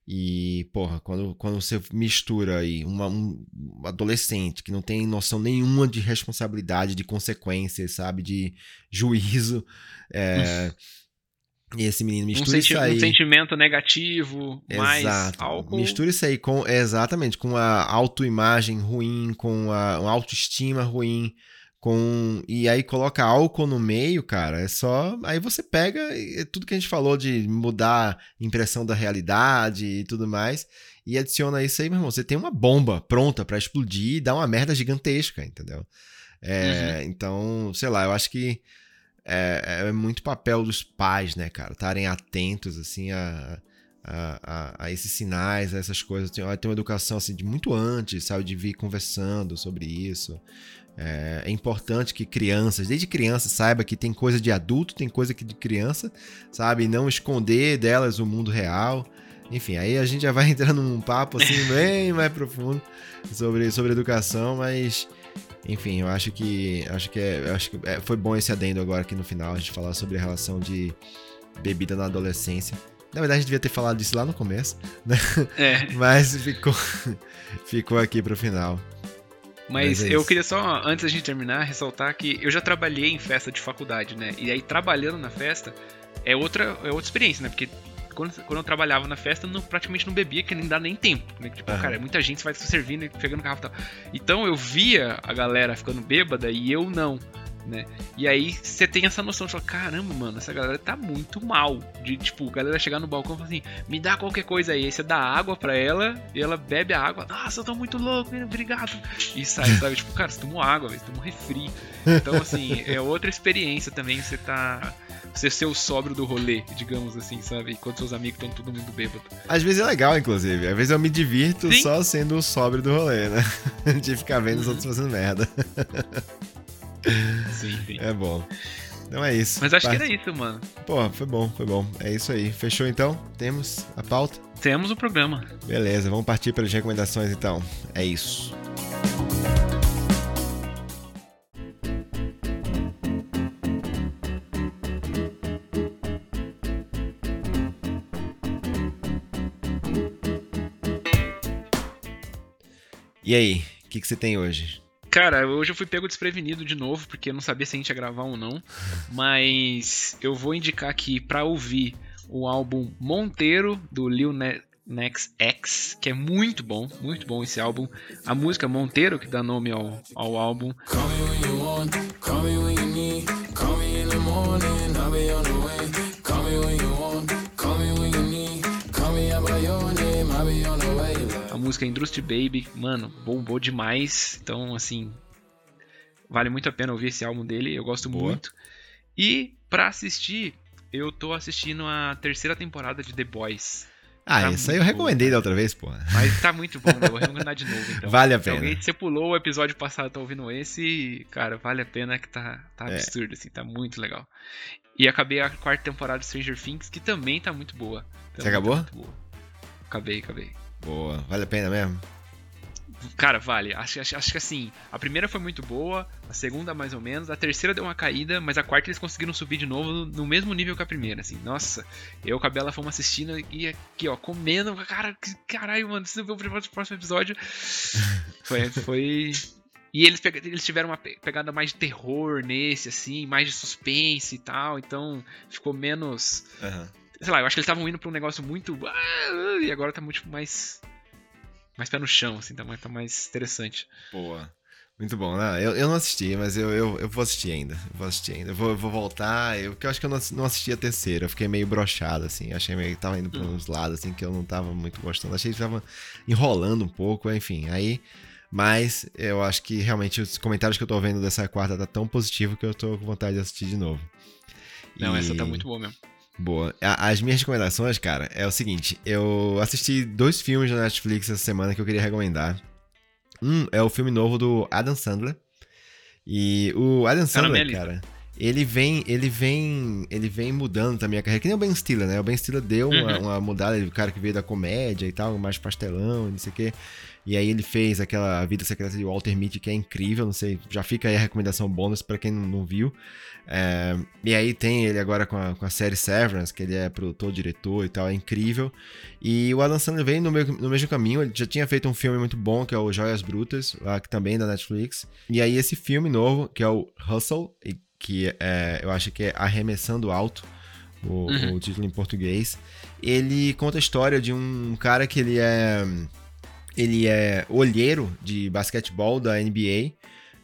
E, porra, quando, quando você mistura aí uma, um adolescente que não tem noção nenhuma de responsabilidade, de consequências, sabe? De juízo. É, e esse menino mistura um isso aí. Um sentimento negativo, mais Exato. álcool. Mistura isso aí com, exatamente, com a autoimagem ruim, com a, a autoestima ruim com e aí coloca álcool no meio, cara, é só aí você pega é tudo que a gente falou de mudar a impressão da realidade e tudo mais e adiciona isso aí, meu irmão, você tem uma bomba pronta para explodir e dar uma merda gigantesca, entendeu? É, uhum. Então, sei lá, eu acho que é, é, muito papel dos pais, né, cara, estarem atentos assim a, a, a, a, esses sinais, a essas coisas. Tem, tem uma educação assim de muito antes, sabe, de vir conversando sobre isso. É, é, importante que crianças, desde criança, saiba que tem coisa de adulto, tem coisa que de criança, sabe? Não esconder delas o mundo real. Enfim, aí a gente já vai entrando num papo assim bem mais profundo sobre, sobre educação, mas enfim, eu acho que acho que, é, acho que é, foi bom esse adendo agora aqui no final a gente falar sobre a relação de bebida na adolescência Na verdade, a gente devia ter falado disso lá no começo, né? É. Mas ficou, ficou aqui pro final. Mas, Mas é eu queria só, antes da gente terminar, ressaltar que eu já trabalhei em festa de faculdade, né? E aí, trabalhando na festa, é outra, é outra experiência, né? Porque quando, quando eu trabalhava na festa, não, praticamente não bebia, que nem dá nem tempo. Né? Tipo, uhum. cara, muita gente vai se servindo e pegando garrafa e tal. Então eu via a galera ficando bêbada e eu não. Né? E aí você tem essa noção de falar, caramba, mano, essa galera tá muito mal. De tipo, a galera chegar no balcão e falar assim, me dá qualquer coisa aí. Aí você dá água pra ela e ela bebe a água. Nossa, eu tô muito louco, obrigado. E sai, sabe? Tipo, cara, você tomou água, você tomou refri. Então, assim, é outra experiência também. Você tá você ser o sóbrio do rolê, digamos assim, sabe? Enquanto seus amigos estão todo mundo bêbado. Às vezes é legal, inclusive. Às vezes eu me divirto Sim. só sendo o sóbrio do rolê, né? De ficar vendo uhum. os outros fazendo merda. Sim, sim. É bom. Então é isso. Mas acho Part... que era isso, mano. Pô, foi bom, foi bom. É isso aí. Fechou então? Temos a pauta? Temos o programa. Beleza, vamos partir para as recomendações então. É isso. E aí, o que, que você tem hoje? Cara, hoje eu fui pego desprevenido de novo, porque eu não sabia se a gente ia gravar ou não. Mas eu vou indicar aqui pra ouvir o álbum Monteiro, do Lil Nex X, que é muito bom, muito bom esse álbum. A música Monteiro, que dá nome ao, ao álbum. Call me when you want, call me when you need, call me in the morning, I'll be on the way. Call me when you want, call me when you need, call me by your name, Way música Industry Baby, mano, bombou demais. Então, assim, vale muito a pena ouvir esse álbum dele, eu gosto Boa. muito. E para assistir, eu tô assistindo a terceira temporada de The Boys. Ah, tá isso aí eu recomendei bom, da outra vez, pô. Mas tá muito bom, né? Eu vou recomendar de novo, então. Vale a pena. Se alguém, você pulou o episódio passado tá ouvindo esse, cara, vale a pena que tá, tá é. absurdo, assim, tá muito legal. E acabei a quarta temporada de Stranger Things, que também tá muito boa. Também você acabou? Tá boa. Acabei, acabei. Boa. Vale a pena mesmo? Cara, vale. Acho, acho, acho que assim, a primeira foi muito boa, a segunda mais ou menos, a terceira deu uma caída, mas a quarta eles conseguiram subir de novo no mesmo nível que a primeira, assim. Nossa, eu e o Cabela fomos assistindo e aqui, ó, comendo, cara, caralho, mano, você não viu o próximo episódio? Foi, foi... E eles, eles tiveram uma pegada mais de terror nesse, assim, mais de suspense e tal, então ficou menos... Uhum sei lá, eu acho que eles estavam indo pra um negócio muito. Ah", e agora tá muito mais. Mais pé no chão, assim, tá mais, tá mais interessante. Boa. Muito bom, né? Eu, eu não assisti, mas eu, eu, eu vou assistir ainda. Eu vou assistir ainda. Eu vou, eu vou voltar. Eu, porque eu acho que eu não, não assisti a terceira. Eu fiquei meio brochado, assim. Achei meio que tava indo pra hum. uns lados, assim, que eu não tava muito gostando. Achei que tava enrolando um pouco, enfim. Aí. Mas eu acho que realmente os comentários que eu tô vendo dessa quarta tá tão positivo que eu tô com vontade de assistir de novo. Não, e... essa tá muito boa mesmo. Boa. As minhas recomendações, cara, é o seguinte: eu assisti dois filmes na Netflix essa semana que eu queria recomendar. Um é o filme novo do Adam Sandler. E o Adam Sandler, cara, ele vem, ele vem, ele vem mudando também a carreira. Que nem o Ben Stiller, né? O Ben Stiller deu uma, uhum. uma mudada, o cara que veio da comédia e tal, mais pastelão, não sei o quê. E aí ele fez aquela Vida Secreta de Walter Mitty, que é incrível, não sei, já fica aí a recomendação bônus para quem não, viu. É, e aí tem ele agora com a, com a série Severance, que ele é produtor, diretor e tal, é incrível. E o Adam Sandler vem no, meu, no mesmo caminho, ele já tinha feito um filme muito bom, que é o Joias Brutas, lá, que também é da Netflix. E aí esse filme novo, que é o Hustle, que é, eu acho que é Arremessando Alto, o, uhum. o título em português. Ele conta a história de um cara que ele é ele é olheiro de basquetebol da NBA,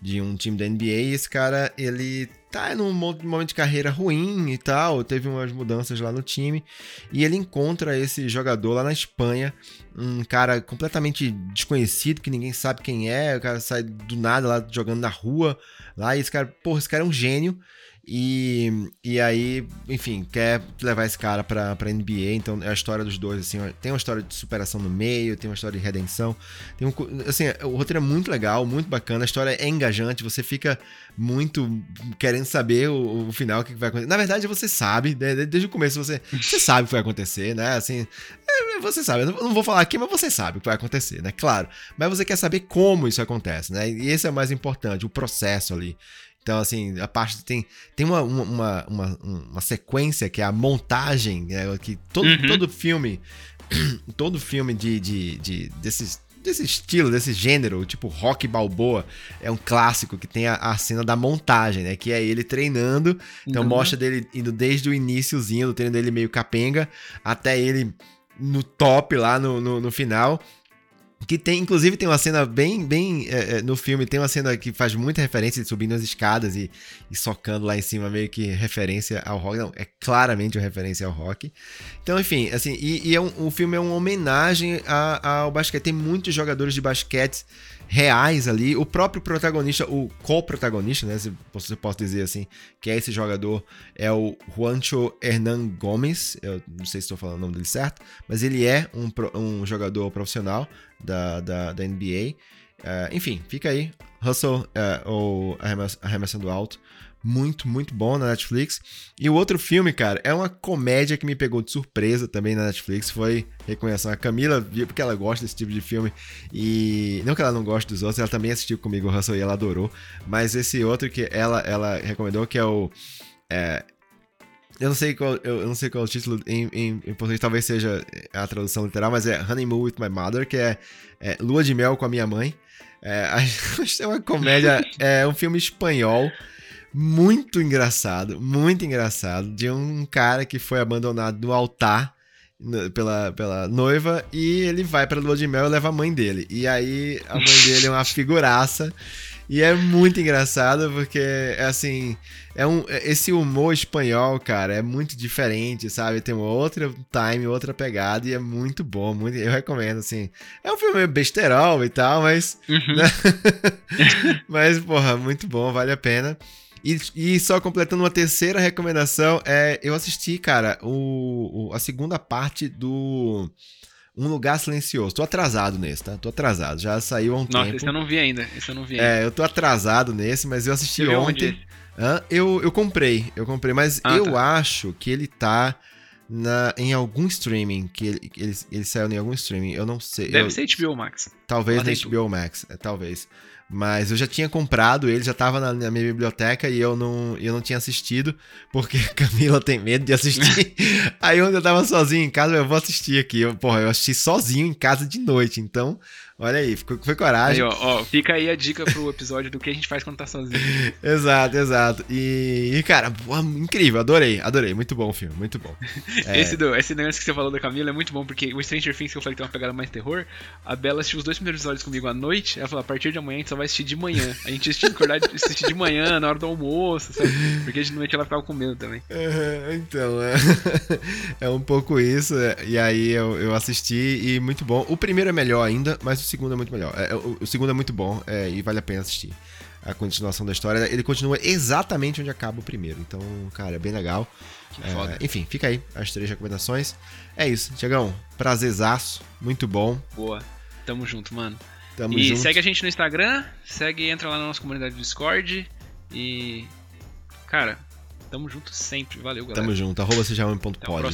de um time da NBA, e esse cara, ele tá num momento de carreira ruim e tal, teve umas mudanças lá no time, e ele encontra esse jogador lá na Espanha, um cara completamente desconhecido, que ninguém sabe quem é, o cara sai do nada lá jogando na rua, lá, e esse cara, porra, esse cara é um gênio, e, e aí, enfim, quer levar esse cara pra, pra NBA. Então é a história dos dois, assim. Tem uma história de superação no meio, tem uma história de redenção. Tem um, assim, o roteiro é muito legal, muito bacana. A história é engajante, você fica muito querendo saber o, o final, o que vai acontecer. Na verdade, você sabe, né? desde o começo você, você sabe o que vai acontecer, né? Assim, é, você sabe. Eu não vou falar aqui, mas você sabe o que vai acontecer, né? Claro. Mas você quer saber como isso acontece, né? E esse é o mais importante, o processo ali. Então, assim, a parte tem, tem uma, uma, uma, uma sequência que é a montagem, né, que todo, uhum. todo filme, todo filme de, de, de desses desse estilo, desse gênero, tipo rock balboa, é um clássico que tem a, a cena da montagem, né? Que é ele treinando, então uhum. mostra dele indo desde o iníciozinho do treino dele meio capenga até ele no top lá no, no, no final. Que tem, inclusive, tem uma cena bem, bem é, é, no filme, tem uma cena que faz muita referência de subindo as escadas e, e socando lá em cima, meio que referência ao rock. Não, é claramente uma referência ao rock. Então, enfim, assim, e, e é um, o filme é uma homenagem a, ao basquete. Tem muitos jogadores de basquete reais ali. O próprio protagonista, o co-protagonista, né? Se você pode dizer assim, que é esse jogador, é o Juancho Hernan Gomes. Eu não sei se estou falando o nome dele certo, mas ele é um, um jogador profissional da, da, da NBA. Uh, eh, enfim, fica aí. Hustle uh, ou Arremessando Alto muito, muito bom na Netflix. E o outro filme, cara, é uma comédia que me pegou de surpresa também na Netflix. Foi Reconheção. A Camila viu porque ela gosta desse tipo de filme. E não que ela não goste dos outros, ela também assistiu comigo o Russell e ela adorou. Mas esse outro que ela, ela recomendou, que é o. É, eu não sei qual, eu não sei qual é o título em, em, em, português, talvez seja a tradução literal, mas é Honeymoon with My Mother, que é, é Lua de Mel com a minha mãe. É, é uma comédia, é um filme espanhol muito engraçado, muito engraçado, de um cara que foi abandonado no altar pela, pela noiva e ele vai pra lua de mel e leva a mãe dele. E aí a mãe dele é uma figuraça. E é muito engraçado porque, é assim, é um, esse humor espanhol, cara, é muito diferente, sabe? Tem outra time, outra pegada e é muito bom, muito, eu recomendo, assim. É um filme besterol e tal, mas... Uhum. Né? mas, porra, muito bom, vale a pena. E, e só completando uma terceira recomendação, é eu assisti, cara, o, o, a segunda parte do Um Lugar Silencioso. Tô atrasado nesse, tá? Tô atrasado. Já saiu há um Nossa, tempo. Nossa, esse eu não vi ainda. Esse eu não vi ainda. É, eu tô atrasado nesse, mas eu assisti Você ontem. Eu, eu comprei, eu comprei, mas ah, eu tá. acho que ele tá na, em algum streaming, que ele, ele, ele saiu em algum streaming, eu não sei. Deve eu, ser HBO Max. Talvez na HBO Max, é, talvez. Mas eu já tinha comprado ele, já tava na, na minha biblioteca e eu não, eu não tinha assistido, porque Camila tem medo de assistir. aí quando eu tava sozinho em casa, eu vou assistir aqui. Eu, porra, eu assisti sozinho em casa de noite, então Olha aí, foi, foi coragem. Aí, ó, ó, fica aí a dica pro episódio do que a gente faz quando tá sozinho. exato, exato. E, e cara, incrível, adorei, adorei. Muito bom o filme, muito bom. É... Esse, do, esse negócio que você falou da Camila é muito bom, porque o Stranger Things que eu falei que tem uma pegada mais terror, a Bela assistiu os dois primeiros episódios comigo à noite, ela falou, a partir de amanhã a gente só vai assistir de manhã. A gente assistiu, acordar, assistir de manhã, na hora do almoço, sabe? Porque de noite ela ficava com medo também. É, então, é, é um pouco isso. E aí eu, eu assisti e muito bom. O primeiro é melhor ainda, mas o segundo é muito melhor. É, o, o, segundo é muito bom é, e vale a pena assistir. A continuação da história, ele continua exatamente onde acaba o primeiro. Então, cara, é bem legal. É, enfim, fica aí as três recomendações. É isso, Tiagão. Prazerzaço, muito bom. Boa. Tamo junto, mano. Tamo e junto. segue a gente no Instagram, segue, entra lá na nossa comunidade do Discord e. Cara, tamo junto sempre. Valeu, galera. Tamo junto, arroba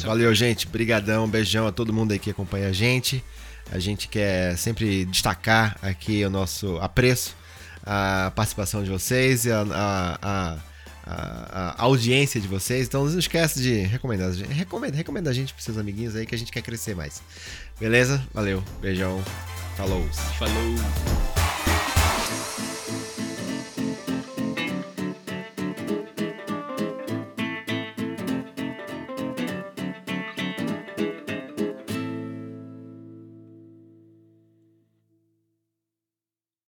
Valeu, gente. Brigadão, beijão a todo mundo aí que acompanha a gente. A gente quer sempre destacar aqui o nosso apreço, a participação de vocês e a, a, a, a audiência de vocês. Então não esquece de recomendar. Recomenda, recomenda a gente para seus amiguinhos aí que a gente quer crescer mais. Beleza? Valeu. Beijão. Falou. Falou.